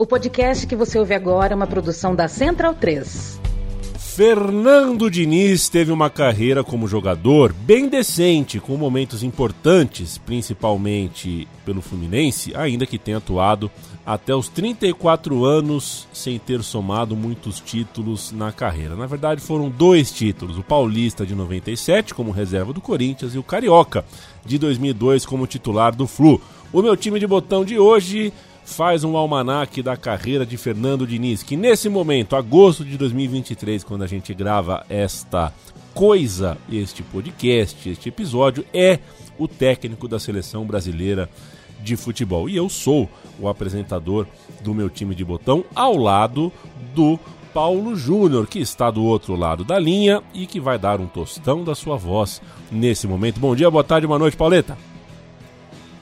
O podcast que você ouve agora é uma produção da Central 3. Fernando Diniz teve uma carreira como jogador bem decente, com momentos importantes, principalmente pelo Fluminense, ainda que tenha atuado até os 34 anos sem ter somado muitos títulos na carreira. Na verdade, foram dois títulos: o Paulista de 97 como reserva do Corinthians e o Carioca de 2002 como titular do Flu. O meu time de botão de hoje faz um almanaque da carreira de Fernando Diniz, que nesse momento, agosto de 2023, quando a gente grava esta coisa, este podcast, este episódio, é o técnico da seleção brasileira de futebol. E eu sou o apresentador do meu time de botão ao lado do Paulo Júnior, que está do outro lado da linha e que vai dar um tostão da sua voz nesse momento. Bom dia, boa tarde, boa noite, Pauleta.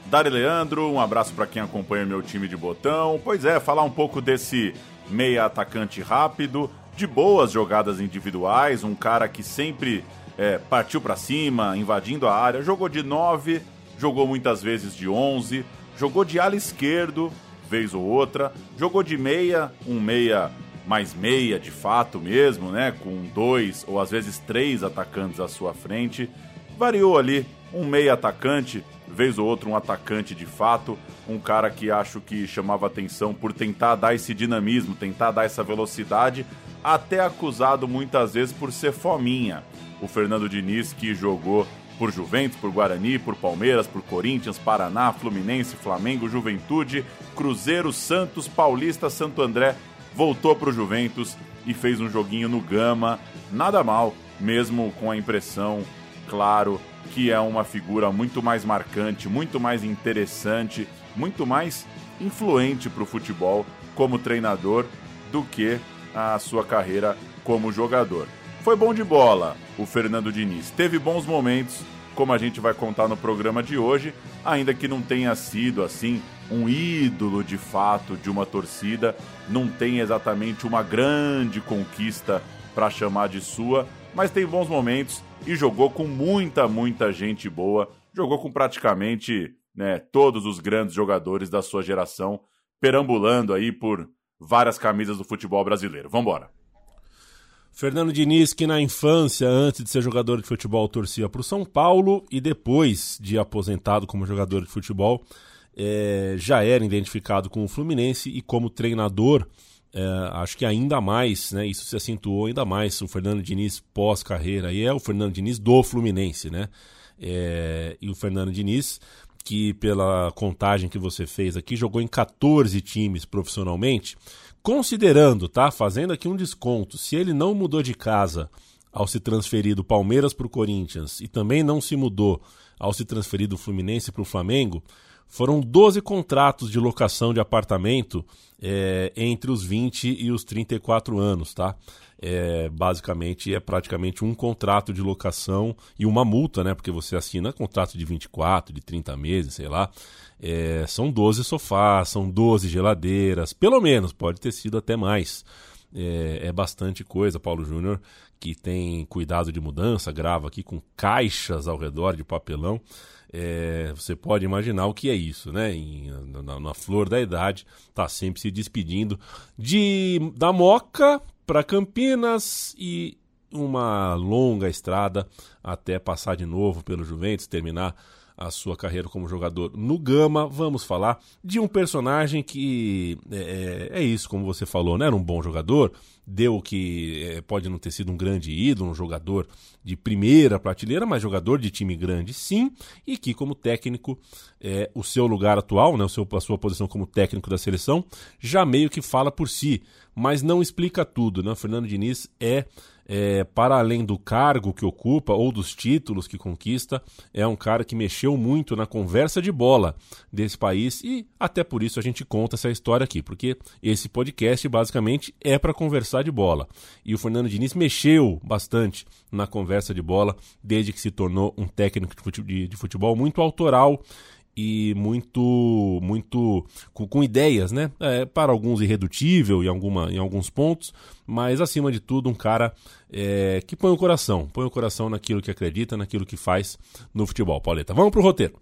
Dari Leandro, um abraço para quem acompanha meu time de botão. Pois é, falar um pouco desse meia atacante rápido, de boas jogadas individuais, um cara que sempre é, partiu para cima, invadindo a área, jogou de 9, jogou muitas vezes de 11, jogou de ala esquerdo, vez ou outra, jogou de meia, um meia mais meia de fato mesmo, né, com dois ou às vezes três atacantes à sua frente. Variou ali um meia atacante vez ou outra um atacante de fato, um cara que acho que chamava atenção por tentar dar esse dinamismo, tentar dar essa velocidade, até acusado muitas vezes por ser fominha. O Fernando Diniz que jogou por Juventus, por Guarani, por Palmeiras, por Corinthians, Paraná, Fluminense, Flamengo, Juventude, Cruzeiro, Santos, Paulista, Santo André, voltou para o Juventus e fez um joguinho no Gama, nada mal, mesmo com a impressão, claro, que é uma figura muito mais marcante, muito mais interessante, muito mais influente para o futebol como treinador do que a sua carreira como jogador. Foi bom de bola o Fernando Diniz, teve bons momentos, como a gente vai contar no programa de hoje, ainda que não tenha sido assim um ídolo de fato de uma torcida, não tem exatamente uma grande conquista para chamar de sua, mas tem bons momentos e jogou com muita, muita gente boa. Jogou com praticamente né, todos os grandes jogadores da sua geração, perambulando aí por várias camisas do futebol brasileiro. Vamos embora. Fernando Diniz, que na infância, antes de ser jogador de futebol, torcia para o São Paulo e depois de aposentado como jogador de futebol, é, já era identificado com o Fluminense e como treinador é, acho que ainda mais, né, isso se acentuou ainda mais o Fernando Diniz pós-carreira, e é o Fernando Diniz do Fluminense, né? É, e o Fernando Diniz, que pela contagem que você fez aqui, jogou em 14 times profissionalmente, considerando, tá? Fazendo aqui um desconto, se ele não mudou de casa ao se transferir do Palmeiras para o Corinthians e também não se mudou ao se transferir do Fluminense para o Flamengo, foram 12 contratos de locação de apartamento é, entre os 20 e os 34 anos, tá? É, basicamente é praticamente um contrato de locação e uma multa, né? Porque você assina contrato de 24, de 30 meses, sei lá. É, são 12 sofás, são 12 geladeiras, pelo menos, pode ter sido até mais. É, é bastante coisa, Paulo Júnior, que tem cuidado de mudança, grava aqui com caixas ao redor de papelão. É, você pode imaginar o que é isso, né? Em, na, na, flor da idade, tá sempre se despedindo de da Moca para Campinas e uma longa estrada até passar de novo pelo Juventus, terminar a sua carreira como jogador no Gama. Vamos falar de um personagem que é, é, é isso, como você falou, né? Era um bom jogador, deu que é, pode não ter sido um grande ídolo, um jogador de primeira prateleira, mas jogador de time grande sim, e que como técnico, é, o seu lugar atual, né, o seu, a sua posição como técnico da seleção, já meio que fala por si, mas não explica tudo. Né? O Fernando Diniz é é, para além do cargo que ocupa ou dos títulos que conquista, é um cara que mexeu muito na conversa de bola desse país e até por isso a gente conta essa história aqui, porque esse podcast basicamente é para conversar de bola. E o Fernando Diniz mexeu bastante na conversa de bola desde que se tornou um técnico de futebol muito autoral e muito muito com, com ideias, né? É, para alguns irredutível em, alguma, em alguns pontos, mas acima de tudo um cara é, que põe o coração, põe o coração naquilo que acredita, naquilo que faz no futebol. Pauleta, vamos pro roteiro.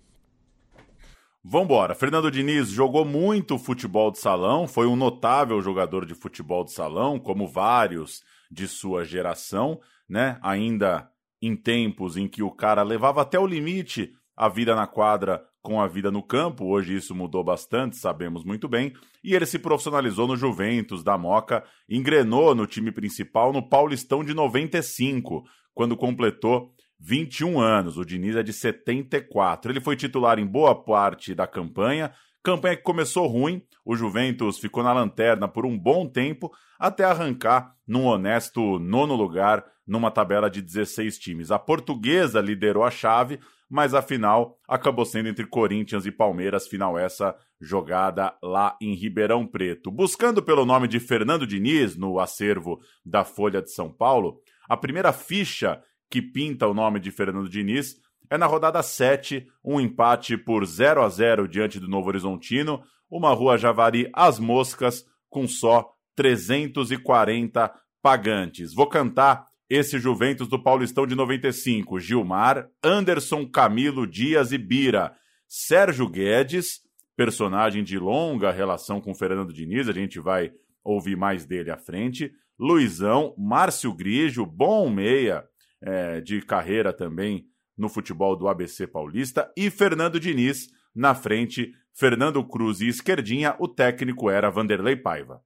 Vambora. Fernando Diniz jogou muito futebol de salão, foi um notável jogador de futebol de salão, como vários de sua geração, né? Ainda em tempos em que o cara levava até o limite a vida na quadra com a vida no campo. Hoje isso mudou bastante, sabemos muito bem. E ele se profissionalizou no Juventus da Moca, engrenou no time principal no Paulistão de 95, quando completou 21 anos. O Diniz é de 74. Ele foi titular em boa parte da campanha. Campanha que começou ruim, o Juventus ficou na lanterna por um bom tempo, até arrancar num honesto nono lugar numa tabela de 16 times. A portuguesa liderou a chave, mas a final acabou sendo entre Corinthians e Palmeiras, final essa jogada lá em Ribeirão Preto. Buscando pelo nome de Fernando Diniz no acervo da Folha de São Paulo, a primeira ficha que pinta o nome de Fernando Diniz é na rodada 7, um empate por 0 a 0 diante do Novo Horizontino, uma rua Javari às moscas com só 340 pagantes. Vou cantar esse Juventus do Paulistão de 95, Gilmar, Anderson, Camilo, Dias e Bira, Sérgio Guedes, personagem de longa relação com Fernando Diniz, a gente vai ouvir mais dele à frente, Luizão, Márcio Grigio, bom meia é, de carreira também no futebol do ABC Paulista, e Fernando Diniz na frente, Fernando Cruz e esquerdinha, o técnico era Vanderlei Paiva.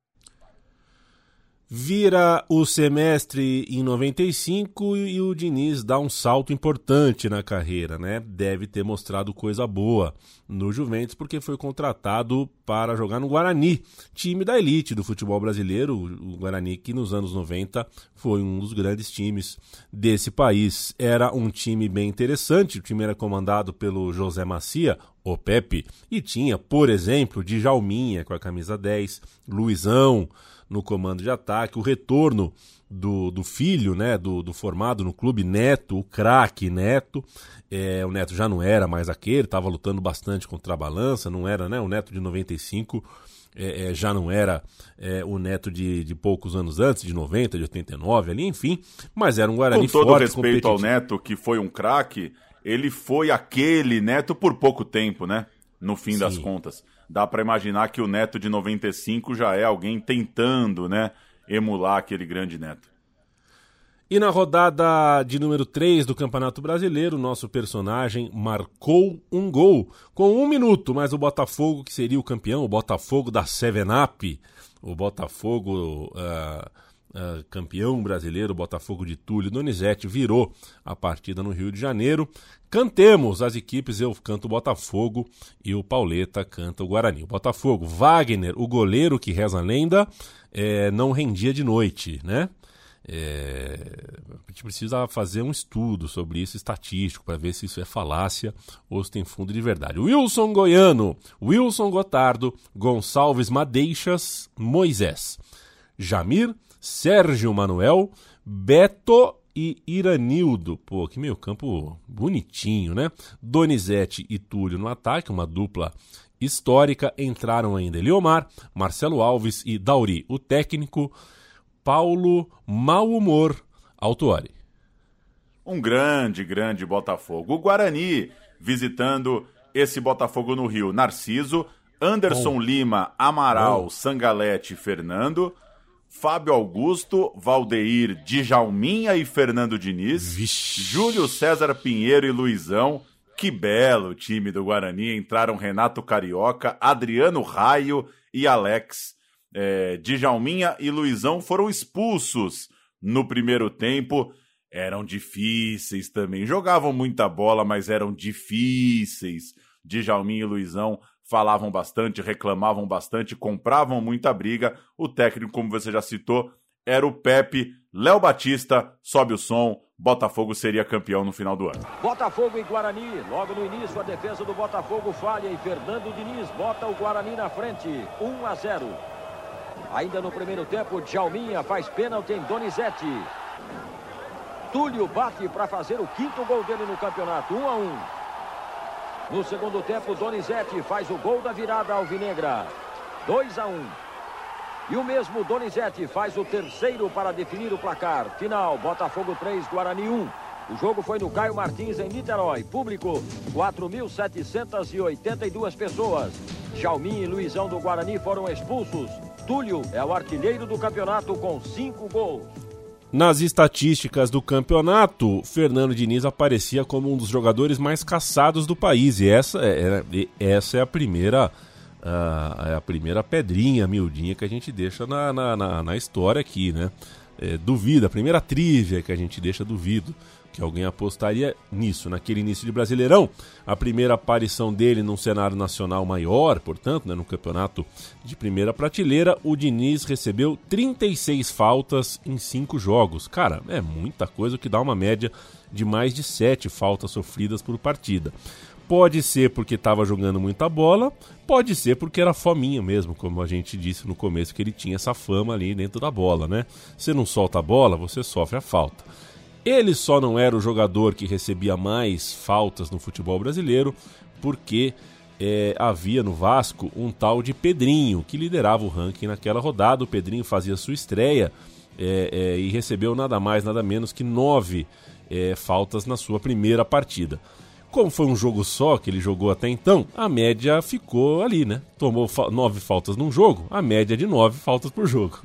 Vira o semestre em 95 e o Diniz dá um salto importante na carreira, né? Deve ter mostrado coisa boa no Juventus porque foi contratado para jogar no Guarani, time da elite do futebol brasileiro, o Guarani que nos anos 90 foi um dos grandes times desse país. Era um time bem interessante, o time era comandado pelo José Macia, o Pepe, e tinha, por exemplo, Djalminha com a camisa 10, Luizão, no comando de ataque, o retorno do, do filho, né, do, do formado no clube, Neto, o craque Neto. É, o Neto já não era mais aquele, estava lutando bastante contra a balança, não era, né? O Neto de 95 é, é, já não era é, o Neto de, de poucos anos antes, de 90, de 89 ali, enfim, mas era um Guarani forte, Com todo respeito ao Neto, que foi um craque, ele foi aquele Neto por pouco tempo, né? No fim Sim. das contas dá para imaginar que o Neto de 95 já é alguém tentando, né, emular aquele grande Neto. E na rodada de número 3 do Campeonato Brasileiro, nosso personagem marcou um gol com um minuto, mas o Botafogo, que seria o campeão, o Botafogo da Seven Up, o Botafogo uh, uh, campeão brasileiro, Botafogo de Túlio Donizete, virou a partida no Rio de Janeiro. Cantemos as equipes, eu canto o Botafogo e o Pauleta canta o Guarani. O Botafogo, Wagner, o goleiro que reza a lenda, é, não rendia de noite, né? É, a gente precisa fazer um estudo sobre isso estatístico para ver se isso é falácia ou se tem fundo de verdade. Wilson Goiano, Wilson Gotardo, Gonçalves Madeixas, Moisés, Jamir, Sérgio Manuel, Beto e Iranildo. Pô, que meio campo bonitinho, né? Donizete e Túlio no ataque, uma dupla histórica. Entraram ainda Eliomar, Marcelo Alves e Dauri, o técnico. Paulo Mau Humor Autuari. Um grande, grande Botafogo. O Guarani visitando esse Botafogo no Rio. Narciso, Anderson Bom. Lima, Amaral, Bom. Sangalete Fernando. Fábio Augusto, Valdeir, Djalminha e Fernando Diniz, Vixe. Júlio César Pinheiro e Luizão. Que belo time do Guarani. Entraram Renato Carioca, Adriano Raio e Alex. É, Djalminha e Luizão foram expulsos no primeiro tempo. Eram difíceis também. Jogavam muita bola, mas eram difíceis. Djalminha e Luizão falavam bastante, reclamavam bastante, compravam muita briga. O técnico, como você já citou, era o Pepe. Léo Batista sobe o som. Botafogo seria campeão no final do ano. Botafogo e Guarani. Logo no início, a defesa do Botafogo falha e Fernando Diniz bota o Guarani na frente. 1 a 0. Ainda no primeiro tempo, Djalminha faz pênalti em Donizete. Túlio bate para fazer o quinto gol dele no campeonato. 1 a 1. No segundo tempo, Donizete faz o gol da virada alvinegra. 2 a 1. E o mesmo Donizete faz o terceiro para definir o placar. Final, Botafogo 3, Guarani 1. O jogo foi no Caio Martins, em Niterói. Público, 4.782 pessoas. Jalmin e Luizão do Guarani foram expulsos. Túlio é o artilheiro do campeonato com cinco gols. Nas estatísticas do campeonato, Fernando Diniz aparecia como um dos jogadores mais caçados do país. E essa é, é essa é a primeira a, é a primeira pedrinha miudinha que a gente deixa na, na, na, na história aqui, né? É, duvido, a primeira trivia que a gente deixa duvido que alguém apostaria nisso, naquele início de Brasileirão. A primeira aparição dele num cenário nacional maior, portanto, né, no campeonato de primeira prateleira, o Diniz recebeu 36 faltas em 5 jogos. Cara, é muita coisa, o que dá uma média de mais de 7 faltas sofridas por partida. Pode ser porque estava jogando muita bola, pode ser porque era fominha mesmo, como a gente disse no começo, que ele tinha essa fama ali dentro da bola, né? Você não solta a bola, você sofre a falta. Ele só não era o jogador que recebia mais faltas no futebol brasileiro porque é, havia no Vasco um tal de Pedrinho que liderava o ranking naquela rodada. O Pedrinho fazia sua estreia é, é, e recebeu nada mais, nada menos que nove é, faltas na sua primeira partida. Como foi um jogo só que ele jogou até então, a média ficou ali, né? Tomou fa nove faltas num jogo, a média de nove faltas por jogo.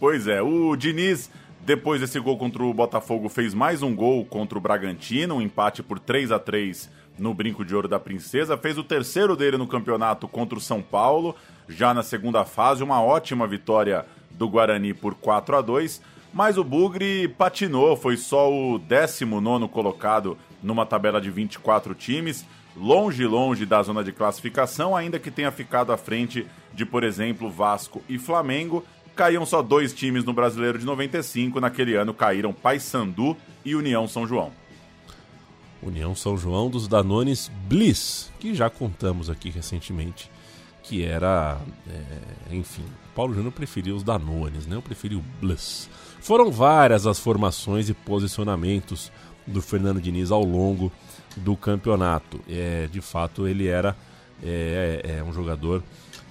Pois é, o Diniz depois desse gol contra o Botafogo, fez mais um gol contra o Bragantino, um empate por 3 a 3 no Brinco de Ouro da Princesa. Fez o terceiro dele no campeonato contra o São Paulo, já na segunda fase, uma ótima vitória do Guarani por 4 a 2 mas o Bugre patinou, foi só o 19 colocado numa tabela de 24 times, longe, longe da zona de classificação, ainda que tenha ficado à frente de, por exemplo, Vasco e Flamengo caíam só dois times no Brasileiro de 95. Naquele ano caíram Paysandu e União São João. União São João dos Danones Bliss, que já contamos aqui recentemente, que era, é, enfim, Paulo Júnior preferia os Danones, né? Eu preferi o Bliss. Foram várias as formações e posicionamentos do Fernando Diniz ao longo do campeonato. É, de fato, ele era é, é, é um jogador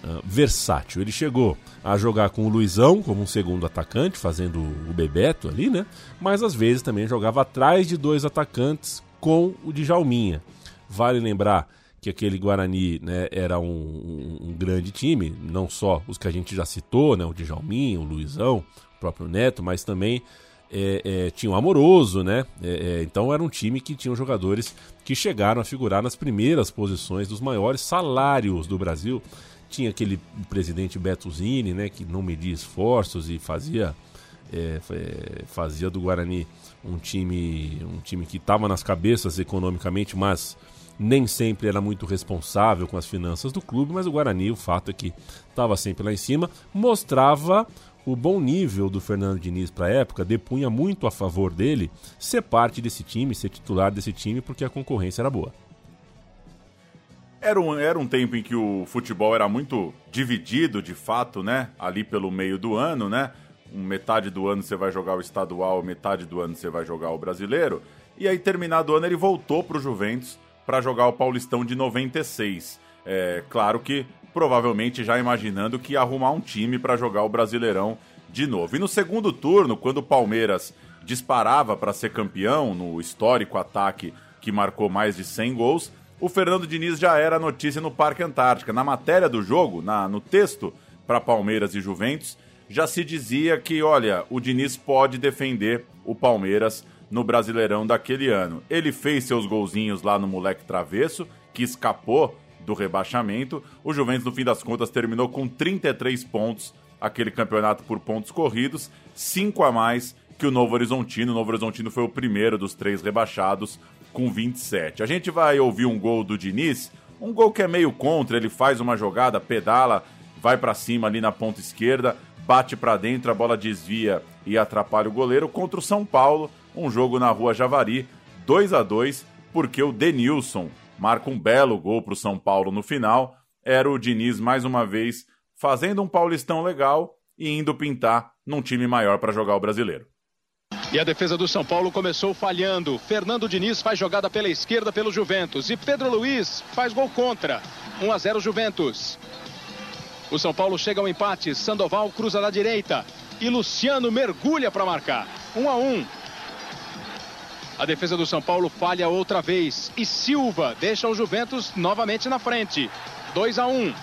uh, versátil. Ele chegou a jogar com o Luizão como um segundo atacante, fazendo o Bebeto ali, né? Mas às vezes também jogava atrás de dois atacantes com o Djalminha. Vale lembrar que aquele Guarani né, era um, um, um, grande time, não só os que a gente já citou, né, o Djalminha, o Luizão, o próprio Neto, mas também é, é, tinha o Amoroso, né? É, então era um time que tinha jogadores que chegaram a figurar nas primeiras posições dos maiores salários do Brasil tinha aquele presidente Beto Zini, né, que não media esforços e fazia é, fazia do Guarani um time um time que estava nas cabeças economicamente, mas nem sempre era muito responsável com as finanças do clube, mas o Guarani, o fato é que estava sempre lá em cima, mostrava o bom nível do Fernando Diniz para a época, depunha muito a favor dele ser parte desse time, ser titular desse time, porque a concorrência era boa. Era um, era um tempo em que o futebol era muito dividido, de fato, né? Ali pelo meio do ano, né? Metade do ano você vai jogar o estadual, metade do ano você vai jogar o brasileiro. E aí, terminado o ano, ele voltou para o Juventus para jogar o Paulistão de 96. É, claro que provavelmente já imaginando que ia arrumar um time para jogar o Brasileirão de novo. E no segundo turno, quando o Palmeiras disparava para ser campeão no histórico ataque que marcou mais de 100 gols, o Fernando Diniz já era notícia no Parque Antártica. Na matéria do jogo, na, no texto para Palmeiras e Juventus, já se dizia que, olha, o Diniz pode defender o Palmeiras no Brasileirão daquele ano. Ele fez seus golzinhos lá no Moleque Travesso, que escapou do rebaixamento. O Juventus, no fim das contas, terminou com 33 pontos, aquele campeonato por pontos corridos, 5 a mais que o Novo Horizontino. O Novo Horizontino foi o primeiro dos três rebaixados, com 27. A gente vai ouvir um gol do Diniz, um gol que é meio contra, ele faz uma jogada, pedala, vai para cima ali na ponta esquerda, bate para dentro, a bola desvia e atrapalha o goleiro contra o São Paulo, um jogo na Rua Javari, 2 a 2, porque o Denilson marca um belo gol para o São Paulo no final. Era o Diniz mais uma vez fazendo um Paulistão legal e indo pintar num time maior para jogar o brasileiro. E a defesa do São Paulo começou falhando. Fernando Diniz faz jogada pela esquerda pelo Juventus. E Pedro Luiz faz gol contra. 1 a 0 Juventus. O São Paulo chega ao empate. Sandoval cruza na direita. E Luciano mergulha para marcar. 1 a 1. A defesa do São Paulo falha outra vez e Silva deixa o Juventus novamente na frente. 2 a 1.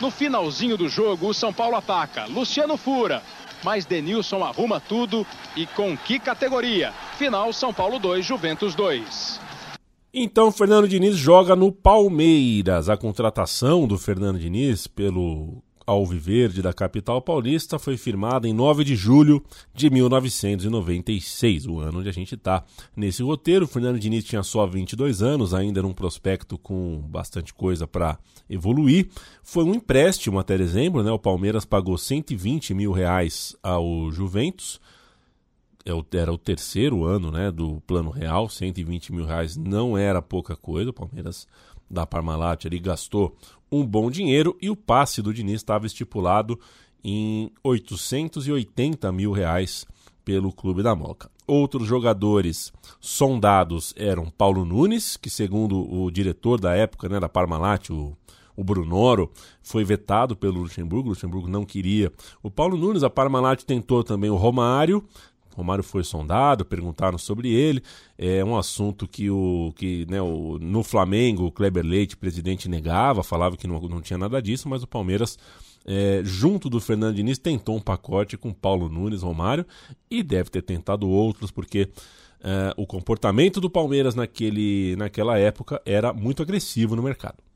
No finalzinho do jogo, o São Paulo ataca. Luciano fura, mas Denilson arruma tudo e com que categoria? Final São Paulo 2, Juventus 2. Então, Fernando Diniz joga no Palmeiras. A contratação do Fernando Diniz pelo Alviverde da capital paulista foi firmada em 9 de julho de 1996, o ano onde a gente está nesse roteiro. O Fernando Diniz tinha só 22 anos, ainda era um prospecto com bastante coisa para evoluir. Foi um empréstimo até dezembro, né? O Palmeiras pagou 120 mil reais ao Juventus. É era o terceiro ano né, do plano real, 120 mil reais não era pouca coisa. O Palmeiras da Parmalat ali gastou um bom dinheiro e o passe do Diniz estava estipulado em 880 mil reais pelo Clube da Moca. Outros jogadores sondados eram Paulo Nunes, que segundo o diretor da época né, da Parmalat, o, o Brunoro, foi vetado pelo Luxemburgo, o Luxemburgo não queria. O Paulo Nunes, a Parmalat tentou também o Romário, Romário foi sondado, perguntaram sobre ele. É um assunto que, o, que né, o, no Flamengo o Kleber Leite, presidente, negava, falava que não, não tinha nada disso, mas o Palmeiras, é, junto do Fernando Diniz, tentou um pacote com Paulo Nunes, Romário, e deve ter tentado outros, porque é, o comportamento do Palmeiras naquele, naquela época era muito agressivo no mercado.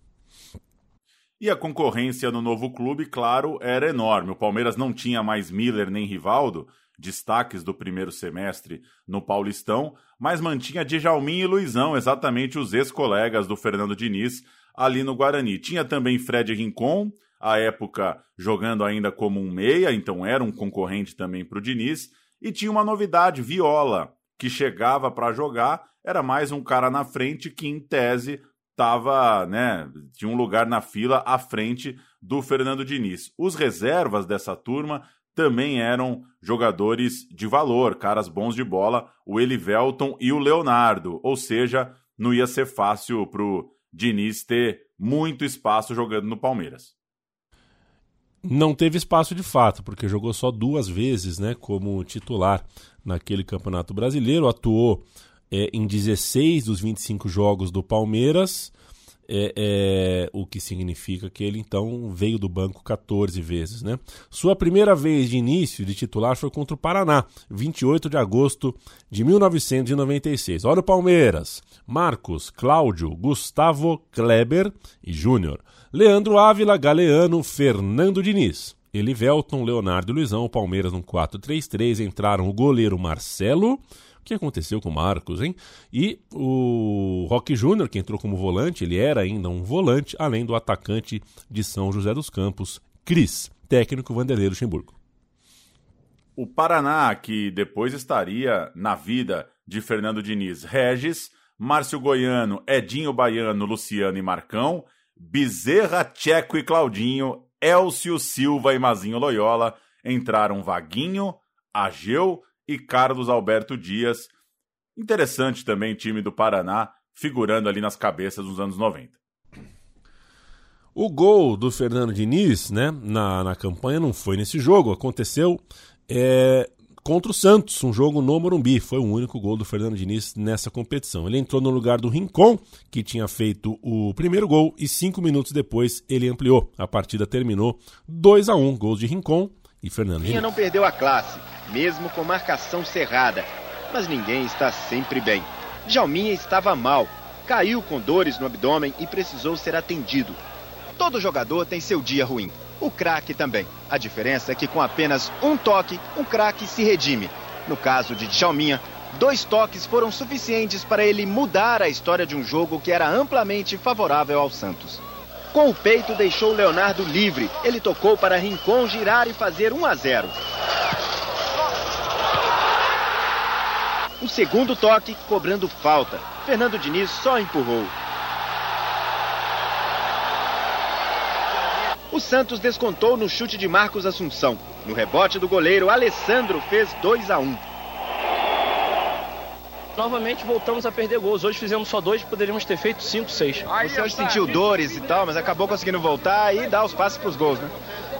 E a concorrência no novo clube, claro, era enorme. O Palmeiras não tinha mais Miller nem Rivaldo, destaques do primeiro semestre no Paulistão, mas mantinha Djalmin e Luizão, exatamente os ex-colegas do Fernando Diniz, ali no Guarani. Tinha também Fred Rincon, à época jogando ainda como um meia, então era um concorrente também para o Diniz, e tinha uma novidade, Viola, que chegava para jogar, era mais um cara na frente que, em tese, tava, né, tinha um lugar na fila à frente do Fernando Diniz. Os reservas dessa turma também eram jogadores de valor, caras bons de bola, o Elivelton e o Leonardo. Ou seja, não ia ser fácil pro Diniz ter muito espaço jogando no Palmeiras. Não teve espaço de fato, porque jogou só duas vezes né, como titular naquele Campeonato Brasileiro. Atuou é, em 16 dos 25 jogos do Palmeiras é, é, o que significa que ele então veio do banco 14 vezes. Né? Sua primeira vez de início de titular foi contra o Paraná, 28 de agosto de 1996. Olha o Palmeiras: Marcos, Cláudio, Gustavo Kleber e Júnior, Leandro Ávila, Galeano, Fernando Diniz. Elivelton, Leonardo e Luizão, Palmeiras no 4-3-3, entraram o goleiro Marcelo, que aconteceu com o Marcos, hein? E o Rock Júnior, que entrou como volante, ele era ainda um volante, além do atacante de São José dos Campos, Cris, técnico Vanderlei Luxemburgo. O Paraná, que depois estaria na vida de Fernando Diniz, Regis, Márcio Goiano, Edinho Baiano, Luciano e Marcão, Bezerra, Tcheco e Claudinho, Elcio Silva e Mazinho Loyola, entraram Vaguinho, Ageu, e Carlos Alberto Dias. Interessante também time do Paraná, figurando ali nas cabeças dos anos 90. O gol do Fernando Diniz, né, na, na campanha não foi nesse jogo, aconteceu é, contra o Santos, um jogo no Morumbi. Foi o único gol do Fernando Diniz nessa competição. Ele entrou no lugar do Rincon, que tinha feito o primeiro gol, e cinco minutos depois ele ampliou. A partida terminou 2 a 1 gols de Rincon e Fernando Diniz. não perdeu a classe mesmo com marcação cerrada. Mas ninguém está sempre bem. Djalminha estava mal, caiu com dores no abdômen e precisou ser atendido. Todo jogador tem seu dia ruim. O craque também. A diferença é que com apenas um toque, um craque se redime. No caso de Djalminha, dois toques foram suficientes para ele mudar a história de um jogo que era amplamente favorável ao Santos. Com o peito deixou Leonardo livre. Ele tocou para Rincon girar e fazer 1 a 0. O segundo toque, cobrando falta. Fernando Diniz só empurrou. O Santos descontou no chute de Marcos Assunção. No rebote do goleiro, Alessandro fez 2 a 1. Novamente voltamos a perder gols. Hoje fizemos só dois, poderíamos ter feito cinco, seis. Você hoje sentiu dores e tal, mas acabou conseguindo voltar e dar os passes para os gols, né?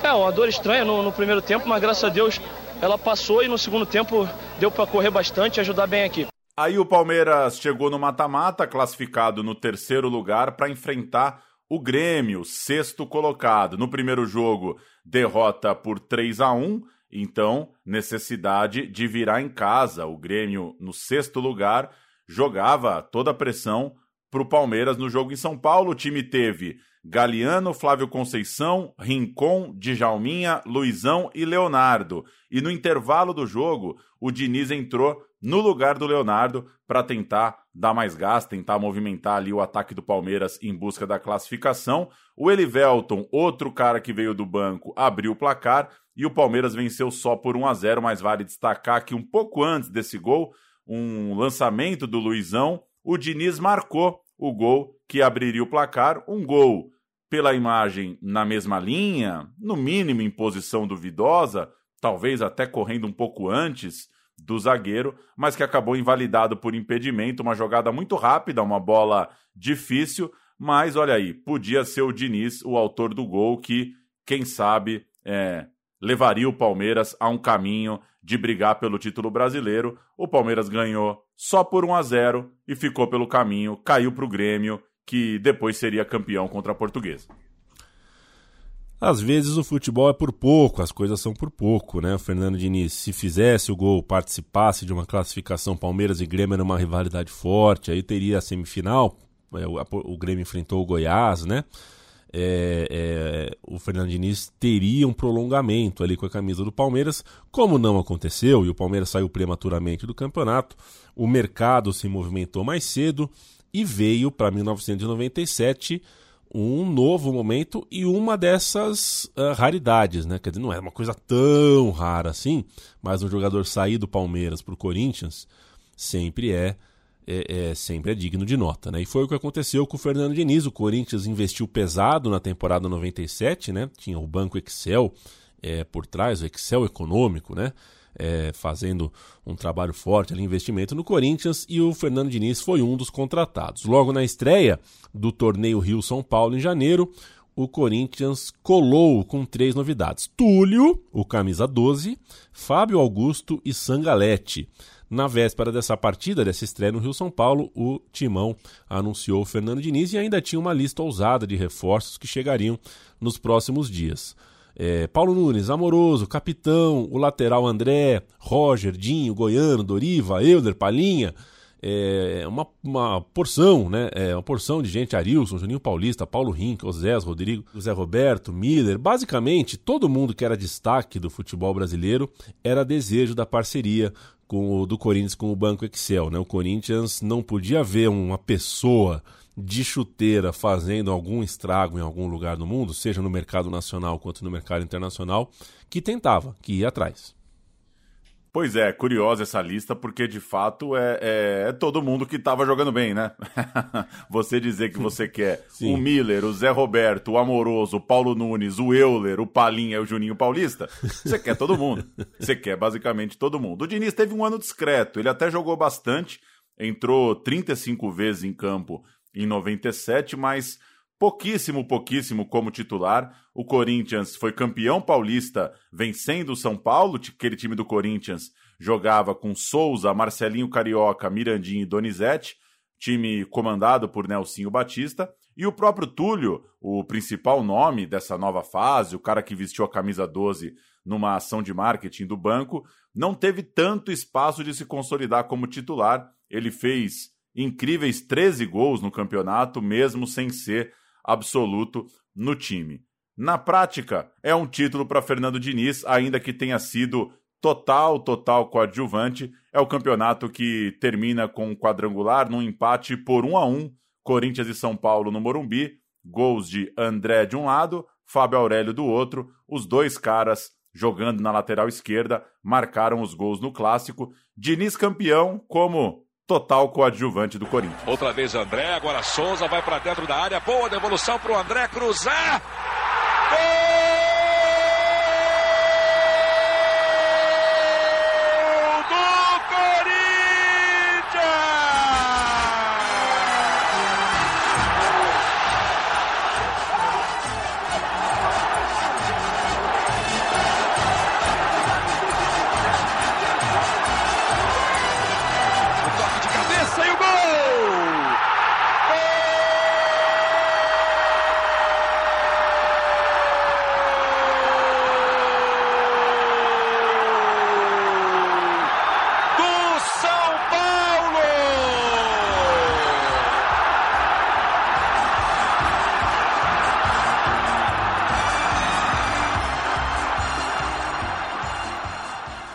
É, uma dor estranha no, no primeiro tempo, mas graças a Deus ela passou e no segundo tempo deu para correr bastante e ajudar bem aqui. Aí o Palmeiras chegou no mata-mata, classificado no terceiro lugar, para enfrentar o Grêmio, sexto colocado. No primeiro jogo, derrota por 3 a 1 então necessidade de virar em casa. O Grêmio, no sexto lugar, jogava toda a pressão para o Palmeiras no jogo em São Paulo. O time teve Galeano, Flávio Conceição, Rincon, Djalminha, Luizão e Leonardo. E no intervalo do jogo, o Diniz entrou no lugar do Leonardo para tentar dar mais gás, tentar movimentar ali o ataque do Palmeiras em busca da classificação. O Elivelton, outro cara que veio do banco, abriu o placar e o Palmeiras venceu só por 1 a 0, mas vale destacar que um pouco antes desse gol, um lançamento do Luizão, o Diniz marcou o gol que abriria o placar, um gol pela imagem na mesma linha, no mínimo em posição duvidosa, talvez até correndo um pouco antes, do zagueiro, mas que acabou invalidado por impedimento. Uma jogada muito rápida, uma bola difícil, mas olha aí, podia ser o Diniz o autor do gol que, quem sabe, é, levaria o Palmeiras a um caminho de brigar pelo título brasileiro. O Palmeiras ganhou só por 1 a 0 e ficou pelo caminho, caiu para o Grêmio, que depois seria campeão contra a Portuguesa. Às vezes o futebol é por pouco, as coisas são por pouco, né? O Fernando Diniz, se fizesse o gol, participasse de uma classificação Palmeiras e Grêmio numa rivalidade forte, aí teria a semifinal. É, o, Grêmio enfrentou o Goiás, né? É, é, o Fernando Diniz teria um prolongamento ali com a camisa do Palmeiras, como não aconteceu e o Palmeiras saiu prematuramente do campeonato, o mercado se movimentou mais cedo e veio para 1997 um novo momento e uma dessas uh, raridades, né? Quer dizer, não é uma coisa tão rara assim, mas um jogador sair do Palmeiras para o Corinthians sempre é, é, é, sempre é digno de nota, né? E foi o que aconteceu com o Fernando Diniz. O Corinthians investiu pesado na temporada 97, né? Tinha o banco Excel é, por trás, o Excel econômico, né? É, fazendo um trabalho forte ali, investimento no Corinthians, e o Fernando Diniz foi um dos contratados. Logo na estreia do torneio Rio-São Paulo em janeiro, o Corinthians colou com três novidades: Túlio, o camisa 12, Fábio Augusto e Sangalete. Na véspera dessa partida, dessa estreia no Rio São Paulo, o Timão anunciou o Fernando Diniz e ainda tinha uma lista ousada de reforços que chegariam nos próximos dias. É, Paulo Nunes, Amoroso, Capitão, o lateral André, Roger, Dinho, Goiano, Doriva, Euler, Palinha, é uma, uma porção, né? É uma porção de gente, Arilson, Juninho Paulista, Paulo Rink, Osés, Rodrigo, José Roberto, Miller, basicamente todo mundo que era destaque do futebol brasileiro era desejo da parceria com do Corinthians com o Banco Excel, né? O Corinthians não podia ver uma pessoa de chuteira fazendo algum estrago em algum lugar do mundo, seja no mercado nacional quanto no mercado internacional, que tentava, que ia atrás. Pois é, curiosa essa lista, porque de fato é, é, é todo mundo que estava jogando bem, né? você dizer que você quer Sim. o Miller, o Zé Roberto, o Amoroso, o Paulo Nunes, o Euler, o Palinha e o Juninho Paulista, você quer todo mundo. Você quer basicamente todo mundo. O Diniz teve um ano discreto, ele até jogou bastante, entrou 35 vezes em campo em 97, mas pouquíssimo, pouquíssimo como titular. O Corinthians foi campeão paulista vencendo o São Paulo, aquele time do Corinthians jogava com Souza, Marcelinho Carioca, Mirandinho e Donizete, time comandado por Nelsinho Batista, e o próprio Túlio, o principal nome dessa nova fase, o cara que vestiu a camisa 12 numa ação de marketing do banco, não teve tanto espaço de se consolidar como titular. Ele fez incríveis 13 gols no campeonato, mesmo sem ser absoluto no time. Na prática, é um título para Fernando Diniz, ainda que tenha sido total, total coadjuvante. É o campeonato que termina com um quadrangular num empate por 1 a 1 Corinthians e São Paulo no Morumbi. Gols de André de um lado, Fábio Aurélio do outro. Os dois caras jogando na lateral esquerda marcaram os gols no clássico. Diniz campeão como total coadjuvante do Corinthians. Outra vez André, agora Souza vai para dentro da área, boa devolução para o André cruzar.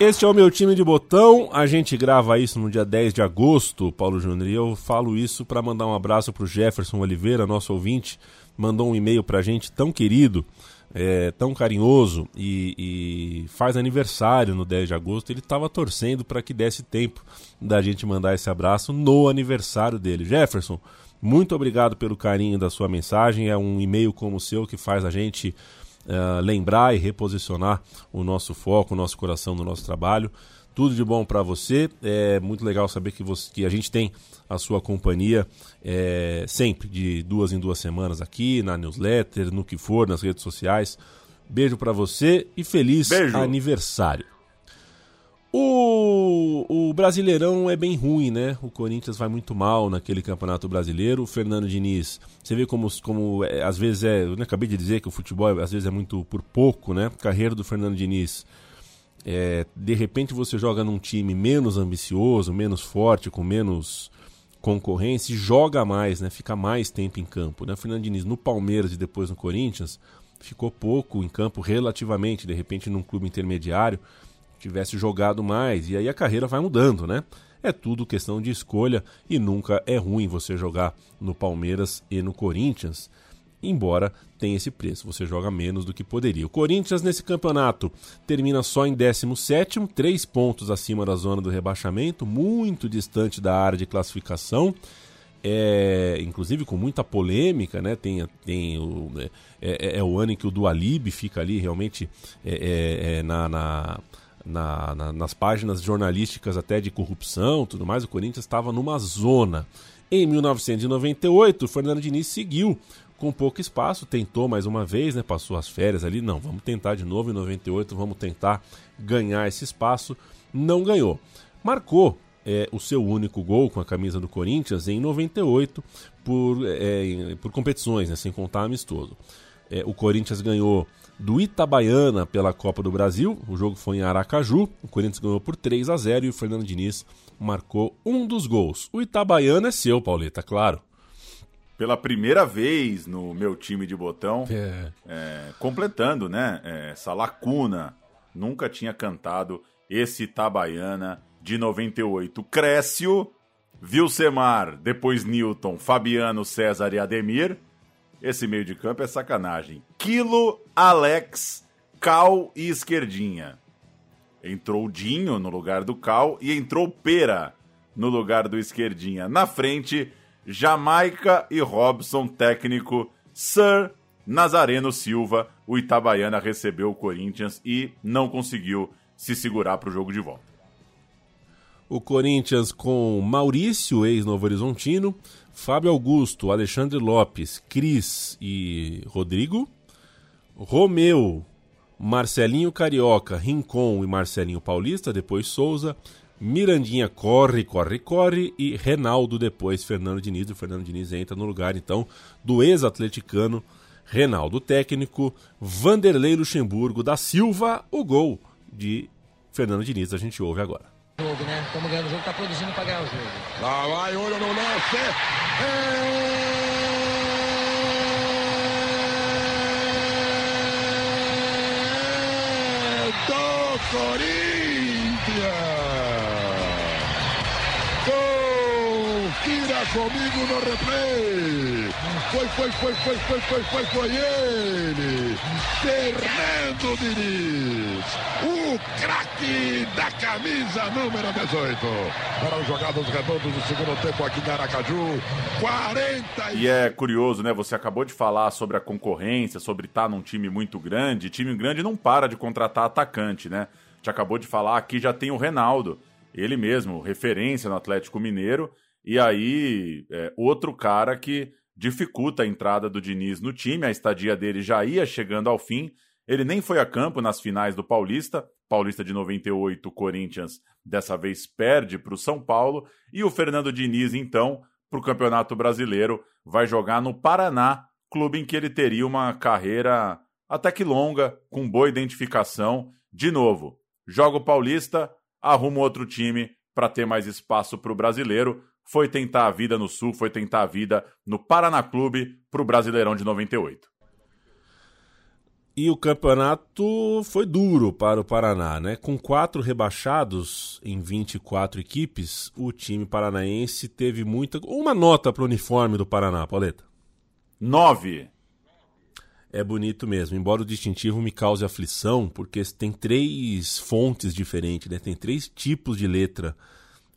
Este é o meu time de botão. A gente grava isso no dia 10 de agosto, Paulo Júnior. E eu falo isso para mandar um abraço para o Jefferson Oliveira, nosso ouvinte. Mandou um e-mail para a gente tão querido, é, tão carinhoso e, e, faz aniversário no 10 de agosto. Ele estava torcendo para que desse tempo da gente mandar esse abraço no aniversário dele. Jefferson, muito obrigado pelo carinho da sua mensagem. É um e-mail como o seu que faz a gente uh, lembrar e reposicionar o nosso foco, o nosso coração no nosso trabalho. Tudo de bom para você. É muito legal saber que, você, que a gente tem a sua companhia é, sempre, de duas em duas semanas aqui, na newsletter, no que for, nas redes sociais. Beijo para você e feliz Beijo. aniversário. O, o Brasileirão é bem ruim, né? O Corinthians vai muito mal naquele campeonato brasileiro. O Fernando Diniz, você vê como, como é, às vezes é. Eu acabei de dizer que o futebol às vezes é muito por pouco, né? A carreira do Fernando Diniz. É, de repente você joga num time menos ambicioso, menos forte, com menos concorrência e joga mais, né? Fica mais tempo em campo, né? O Fernando Diniz no Palmeiras e depois no Corinthians ficou pouco em campo relativamente, de repente num clube intermediário tivesse jogado mais, e aí a carreira vai mudando, né? É tudo questão de escolha e nunca é ruim você jogar no Palmeiras e no Corinthians, embora tenha esse preço, você joga menos do que poderia. O Corinthians nesse campeonato termina só em 17, três pontos acima da zona do rebaixamento, muito distante da área de classificação. É, inclusive com muita polêmica, né? Tem, tem o, é, é, é o ano em que o Dualib fica ali realmente é, é, é na, na na, na, nas páginas jornalísticas até de corrupção tudo mais, o Corinthians estava numa zona. Em 1998, o Fernando Diniz seguiu com pouco espaço, tentou mais uma vez, né, passou as férias ali, não, vamos tentar de novo em 98, vamos tentar ganhar esse espaço, não ganhou. Marcou é, o seu único gol com a camisa do Corinthians em 98 por, é, por competições, né, sem contar amistoso. É, o Corinthians ganhou do Itabaiana pela Copa do Brasil. O jogo foi em Aracaju. O Corinthians ganhou por 3 a 0 e o Fernando Diniz marcou um dos gols. O Itabaiana é seu, Pauleta, claro. Pela primeira vez no meu time de botão, é. É, completando né, é, essa lacuna. Nunca tinha cantado esse Itabaiana de 98. Crécio, Vilcemar, depois Newton, Fabiano, César e Ademir. Esse meio de campo é sacanagem. Quilo, Alex, Cal e Esquerdinha. Entrou Dinho no lugar do Cal e entrou Pera no lugar do Esquerdinha. Na frente, Jamaica e Robson, técnico Sir Nazareno Silva. O Itabaiana recebeu o Corinthians e não conseguiu se segurar para o jogo de volta. O Corinthians com Maurício, ex-Novo Horizontino, Fábio Augusto, Alexandre Lopes, Cris e Rodrigo, Romeu, Marcelinho Carioca, Rincon e Marcelinho Paulista, depois Souza, Mirandinha corre, corre, corre e Renaldo depois Fernando Diniz. O Fernando Diniz entra no lugar então do ex-atleticano Renaldo técnico, Vanderlei Luxemburgo da Silva, o gol de Fernando Diniz. A gente ouve agora jogo, né? Estamos ganhando o jogo, tá produzindo para ganhar o jogo. Lá vai, olha no lance. É do Corinthians. Confira comigo no replay. Foi, foi, foi, foi, foi, foi, foi, foi ele. Fernando Diniz. O craque da camisa número 18. Para os jogados redondos do segundo tempo aqui em Aracaju. 40 e... é curioso, né? Você acabou de falar sobre a concorrência, sobre estar num time muito grande. Time grande não para de contratar atacante, né? Gente acabou de falar aqui já tem o Reinaldo ele mesmo, referência no Atlético Mineiro, e aí é, outro cara que dificulta a entrada do Diniz no time, a estadia dele já ia chegando ao fim, ele nem foi a campo nas finais do Paulista, Paulista de 98, Corinthians dessa vez perde para o São Paulo, e o Fernando Diniz, então, para o Campeonato Brasileiro, vai jogar no Paraná, clube em que ele teria uma carreira até que longa, com boa identificação. De novo, joga o Paulista, arruma outro time para ter mais espaço para o brasileiro. Foi tentar a vida no Sul, foi tentar a vida no Paraná Clube para o Brasileirão de 98. E o campeonato foi duro para o Paraná, né? Com quatro rebaixados em 24 equipes, o time paranaense teve muita. Uma nota para o uniforme do Paraná, Pauleta. Nove. É bonito mesmo, embora o distintivo me cause aflição, porque tem três fontes diferentes, né? Tem três tipos de letra.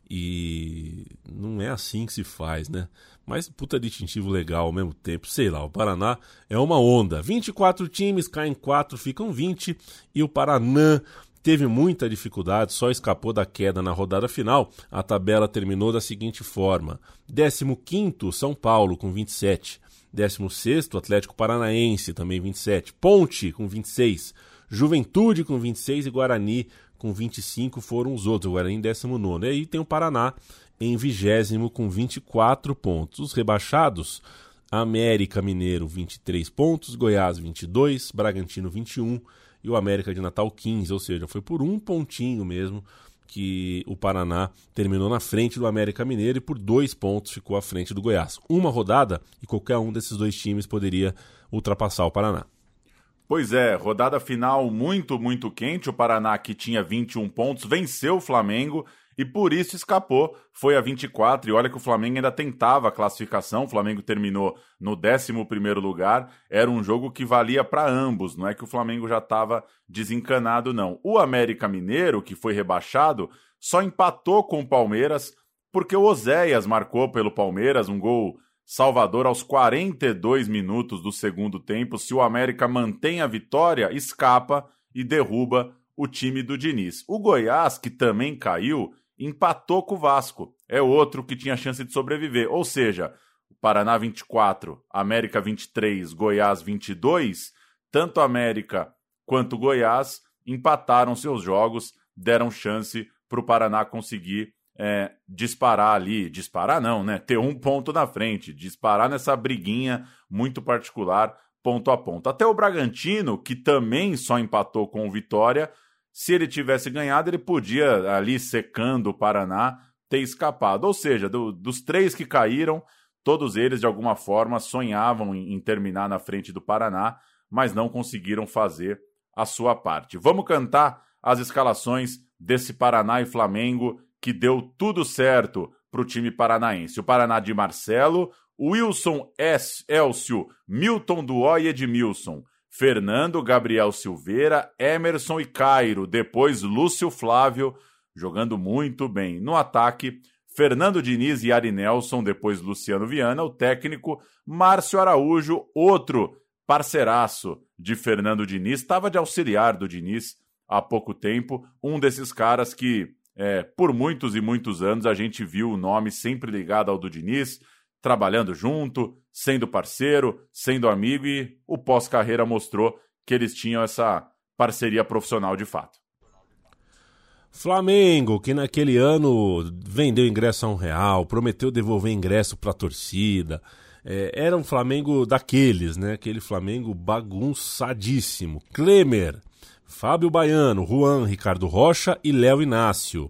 E não é assim que se faz, né? Mas puta distintivo legal ao mesmo tempo. Sei lá, o Paraná é uma onda. 24 times, caem 4, ficam 20. E o Paraná teve muita dificuldade, só escapou da queda na rodada final. A tabela terminou da seguinte forma: 15, São Paulo, com 27. 16, Atlético Paranaense, também 27. Ponte, com 26. Juventude, com 26. E Guarani, com 25, foram os outros. Guarani em 19. E aí tem o Paraná em vigésimo com 24 pontos. Os rebaixados, América Mineiro 23 pontos, Goiás 22, Bragantino 21 e o América de Natal 15, ou seja, foi por um pontinho mesmo que o Paraná terminou na frente do América Mineiro e por dois pontos ficou à frente do Goiás. Uma rodada e qualquer um desses dois times poderia ultrapassar o Paraná. Pois é, rodada final muito, muito quente. O Paraná, que tinha 21 pontos, venceu o Flamengo e por isso escapou, foi a 24. E olha que o Flamengo ainda tentava a classificação, o Flamengo terminou no 11 lugar. Era um jogo que valia para ambos, não é que o Flamengo já estava desencanado, não. O América Mineiro, que foi rebaixado, só empatou com o Palmeiras porque o Oséias marcou pelo Palmeiras um gol salvador aos 42 minutos do segundo tempo. Se o América mantém a vitória, escapa e derruba o time do Diniz. O Goiás, que também caiu, empatou com o Vasco. É outro que tinha chance de sobreviver. Ou seja, Paraná 24, América 23, Goiás 22, tanto América quanto Goiás empataram seus jogos, deram chance para o Paraná conseguir é, disparar ali, disparar não, né? Ter um ponto na frente, disparar nessa briguinha muito particular, ponto a ponto. Até o Bragantino, que também só empatou com o Vitória, se ele tivesse ganhado, ele podia, ali secando o Paraná, ter escapado. Ou seja, do, dos três que caíram, todos eles, de alguma forma, sonhavam em, em terminar na frente do Paraná, mas não conseguiram fazer a sua parte. Vamos cantar as escalações desse Paraná e Flamengo que deu tudo certo para o time paranaense. O Paraná de Marcelo, Wilson S. Elcio, Milton Duó e Edmilson. Fernando, Gabriel Silveira, Emerson e Cairo. Depois Lúcio Flávio, jogando muito bem. No ataque, Fernando Diniz e Ari Nelson. Depois Luciano Viana. O técnico, Márcio Araújo, outro parceiraço de Fernando Diniz. Estava de auxiliar do Diniz há pouco tempo. Um desses caras que, é, por muitos e muitos anos, a gente viu o nome sempre ligado ao do Diniz trabalhando junto, sendo parceiro, sendo amigo e o pós-carreira mostrou que eles tinham essa parceria profissional de fato. Flamengo, que naquele ano vendeu ingresso a um real, prometeu devolver ingresso para a torcida. É, era um Flamengo daqueles, né? Aquele Flamengo bagunçadíssimo. Klemer, Fábio Baiano, Juan, Ricardo Rocha e Léo Inácio.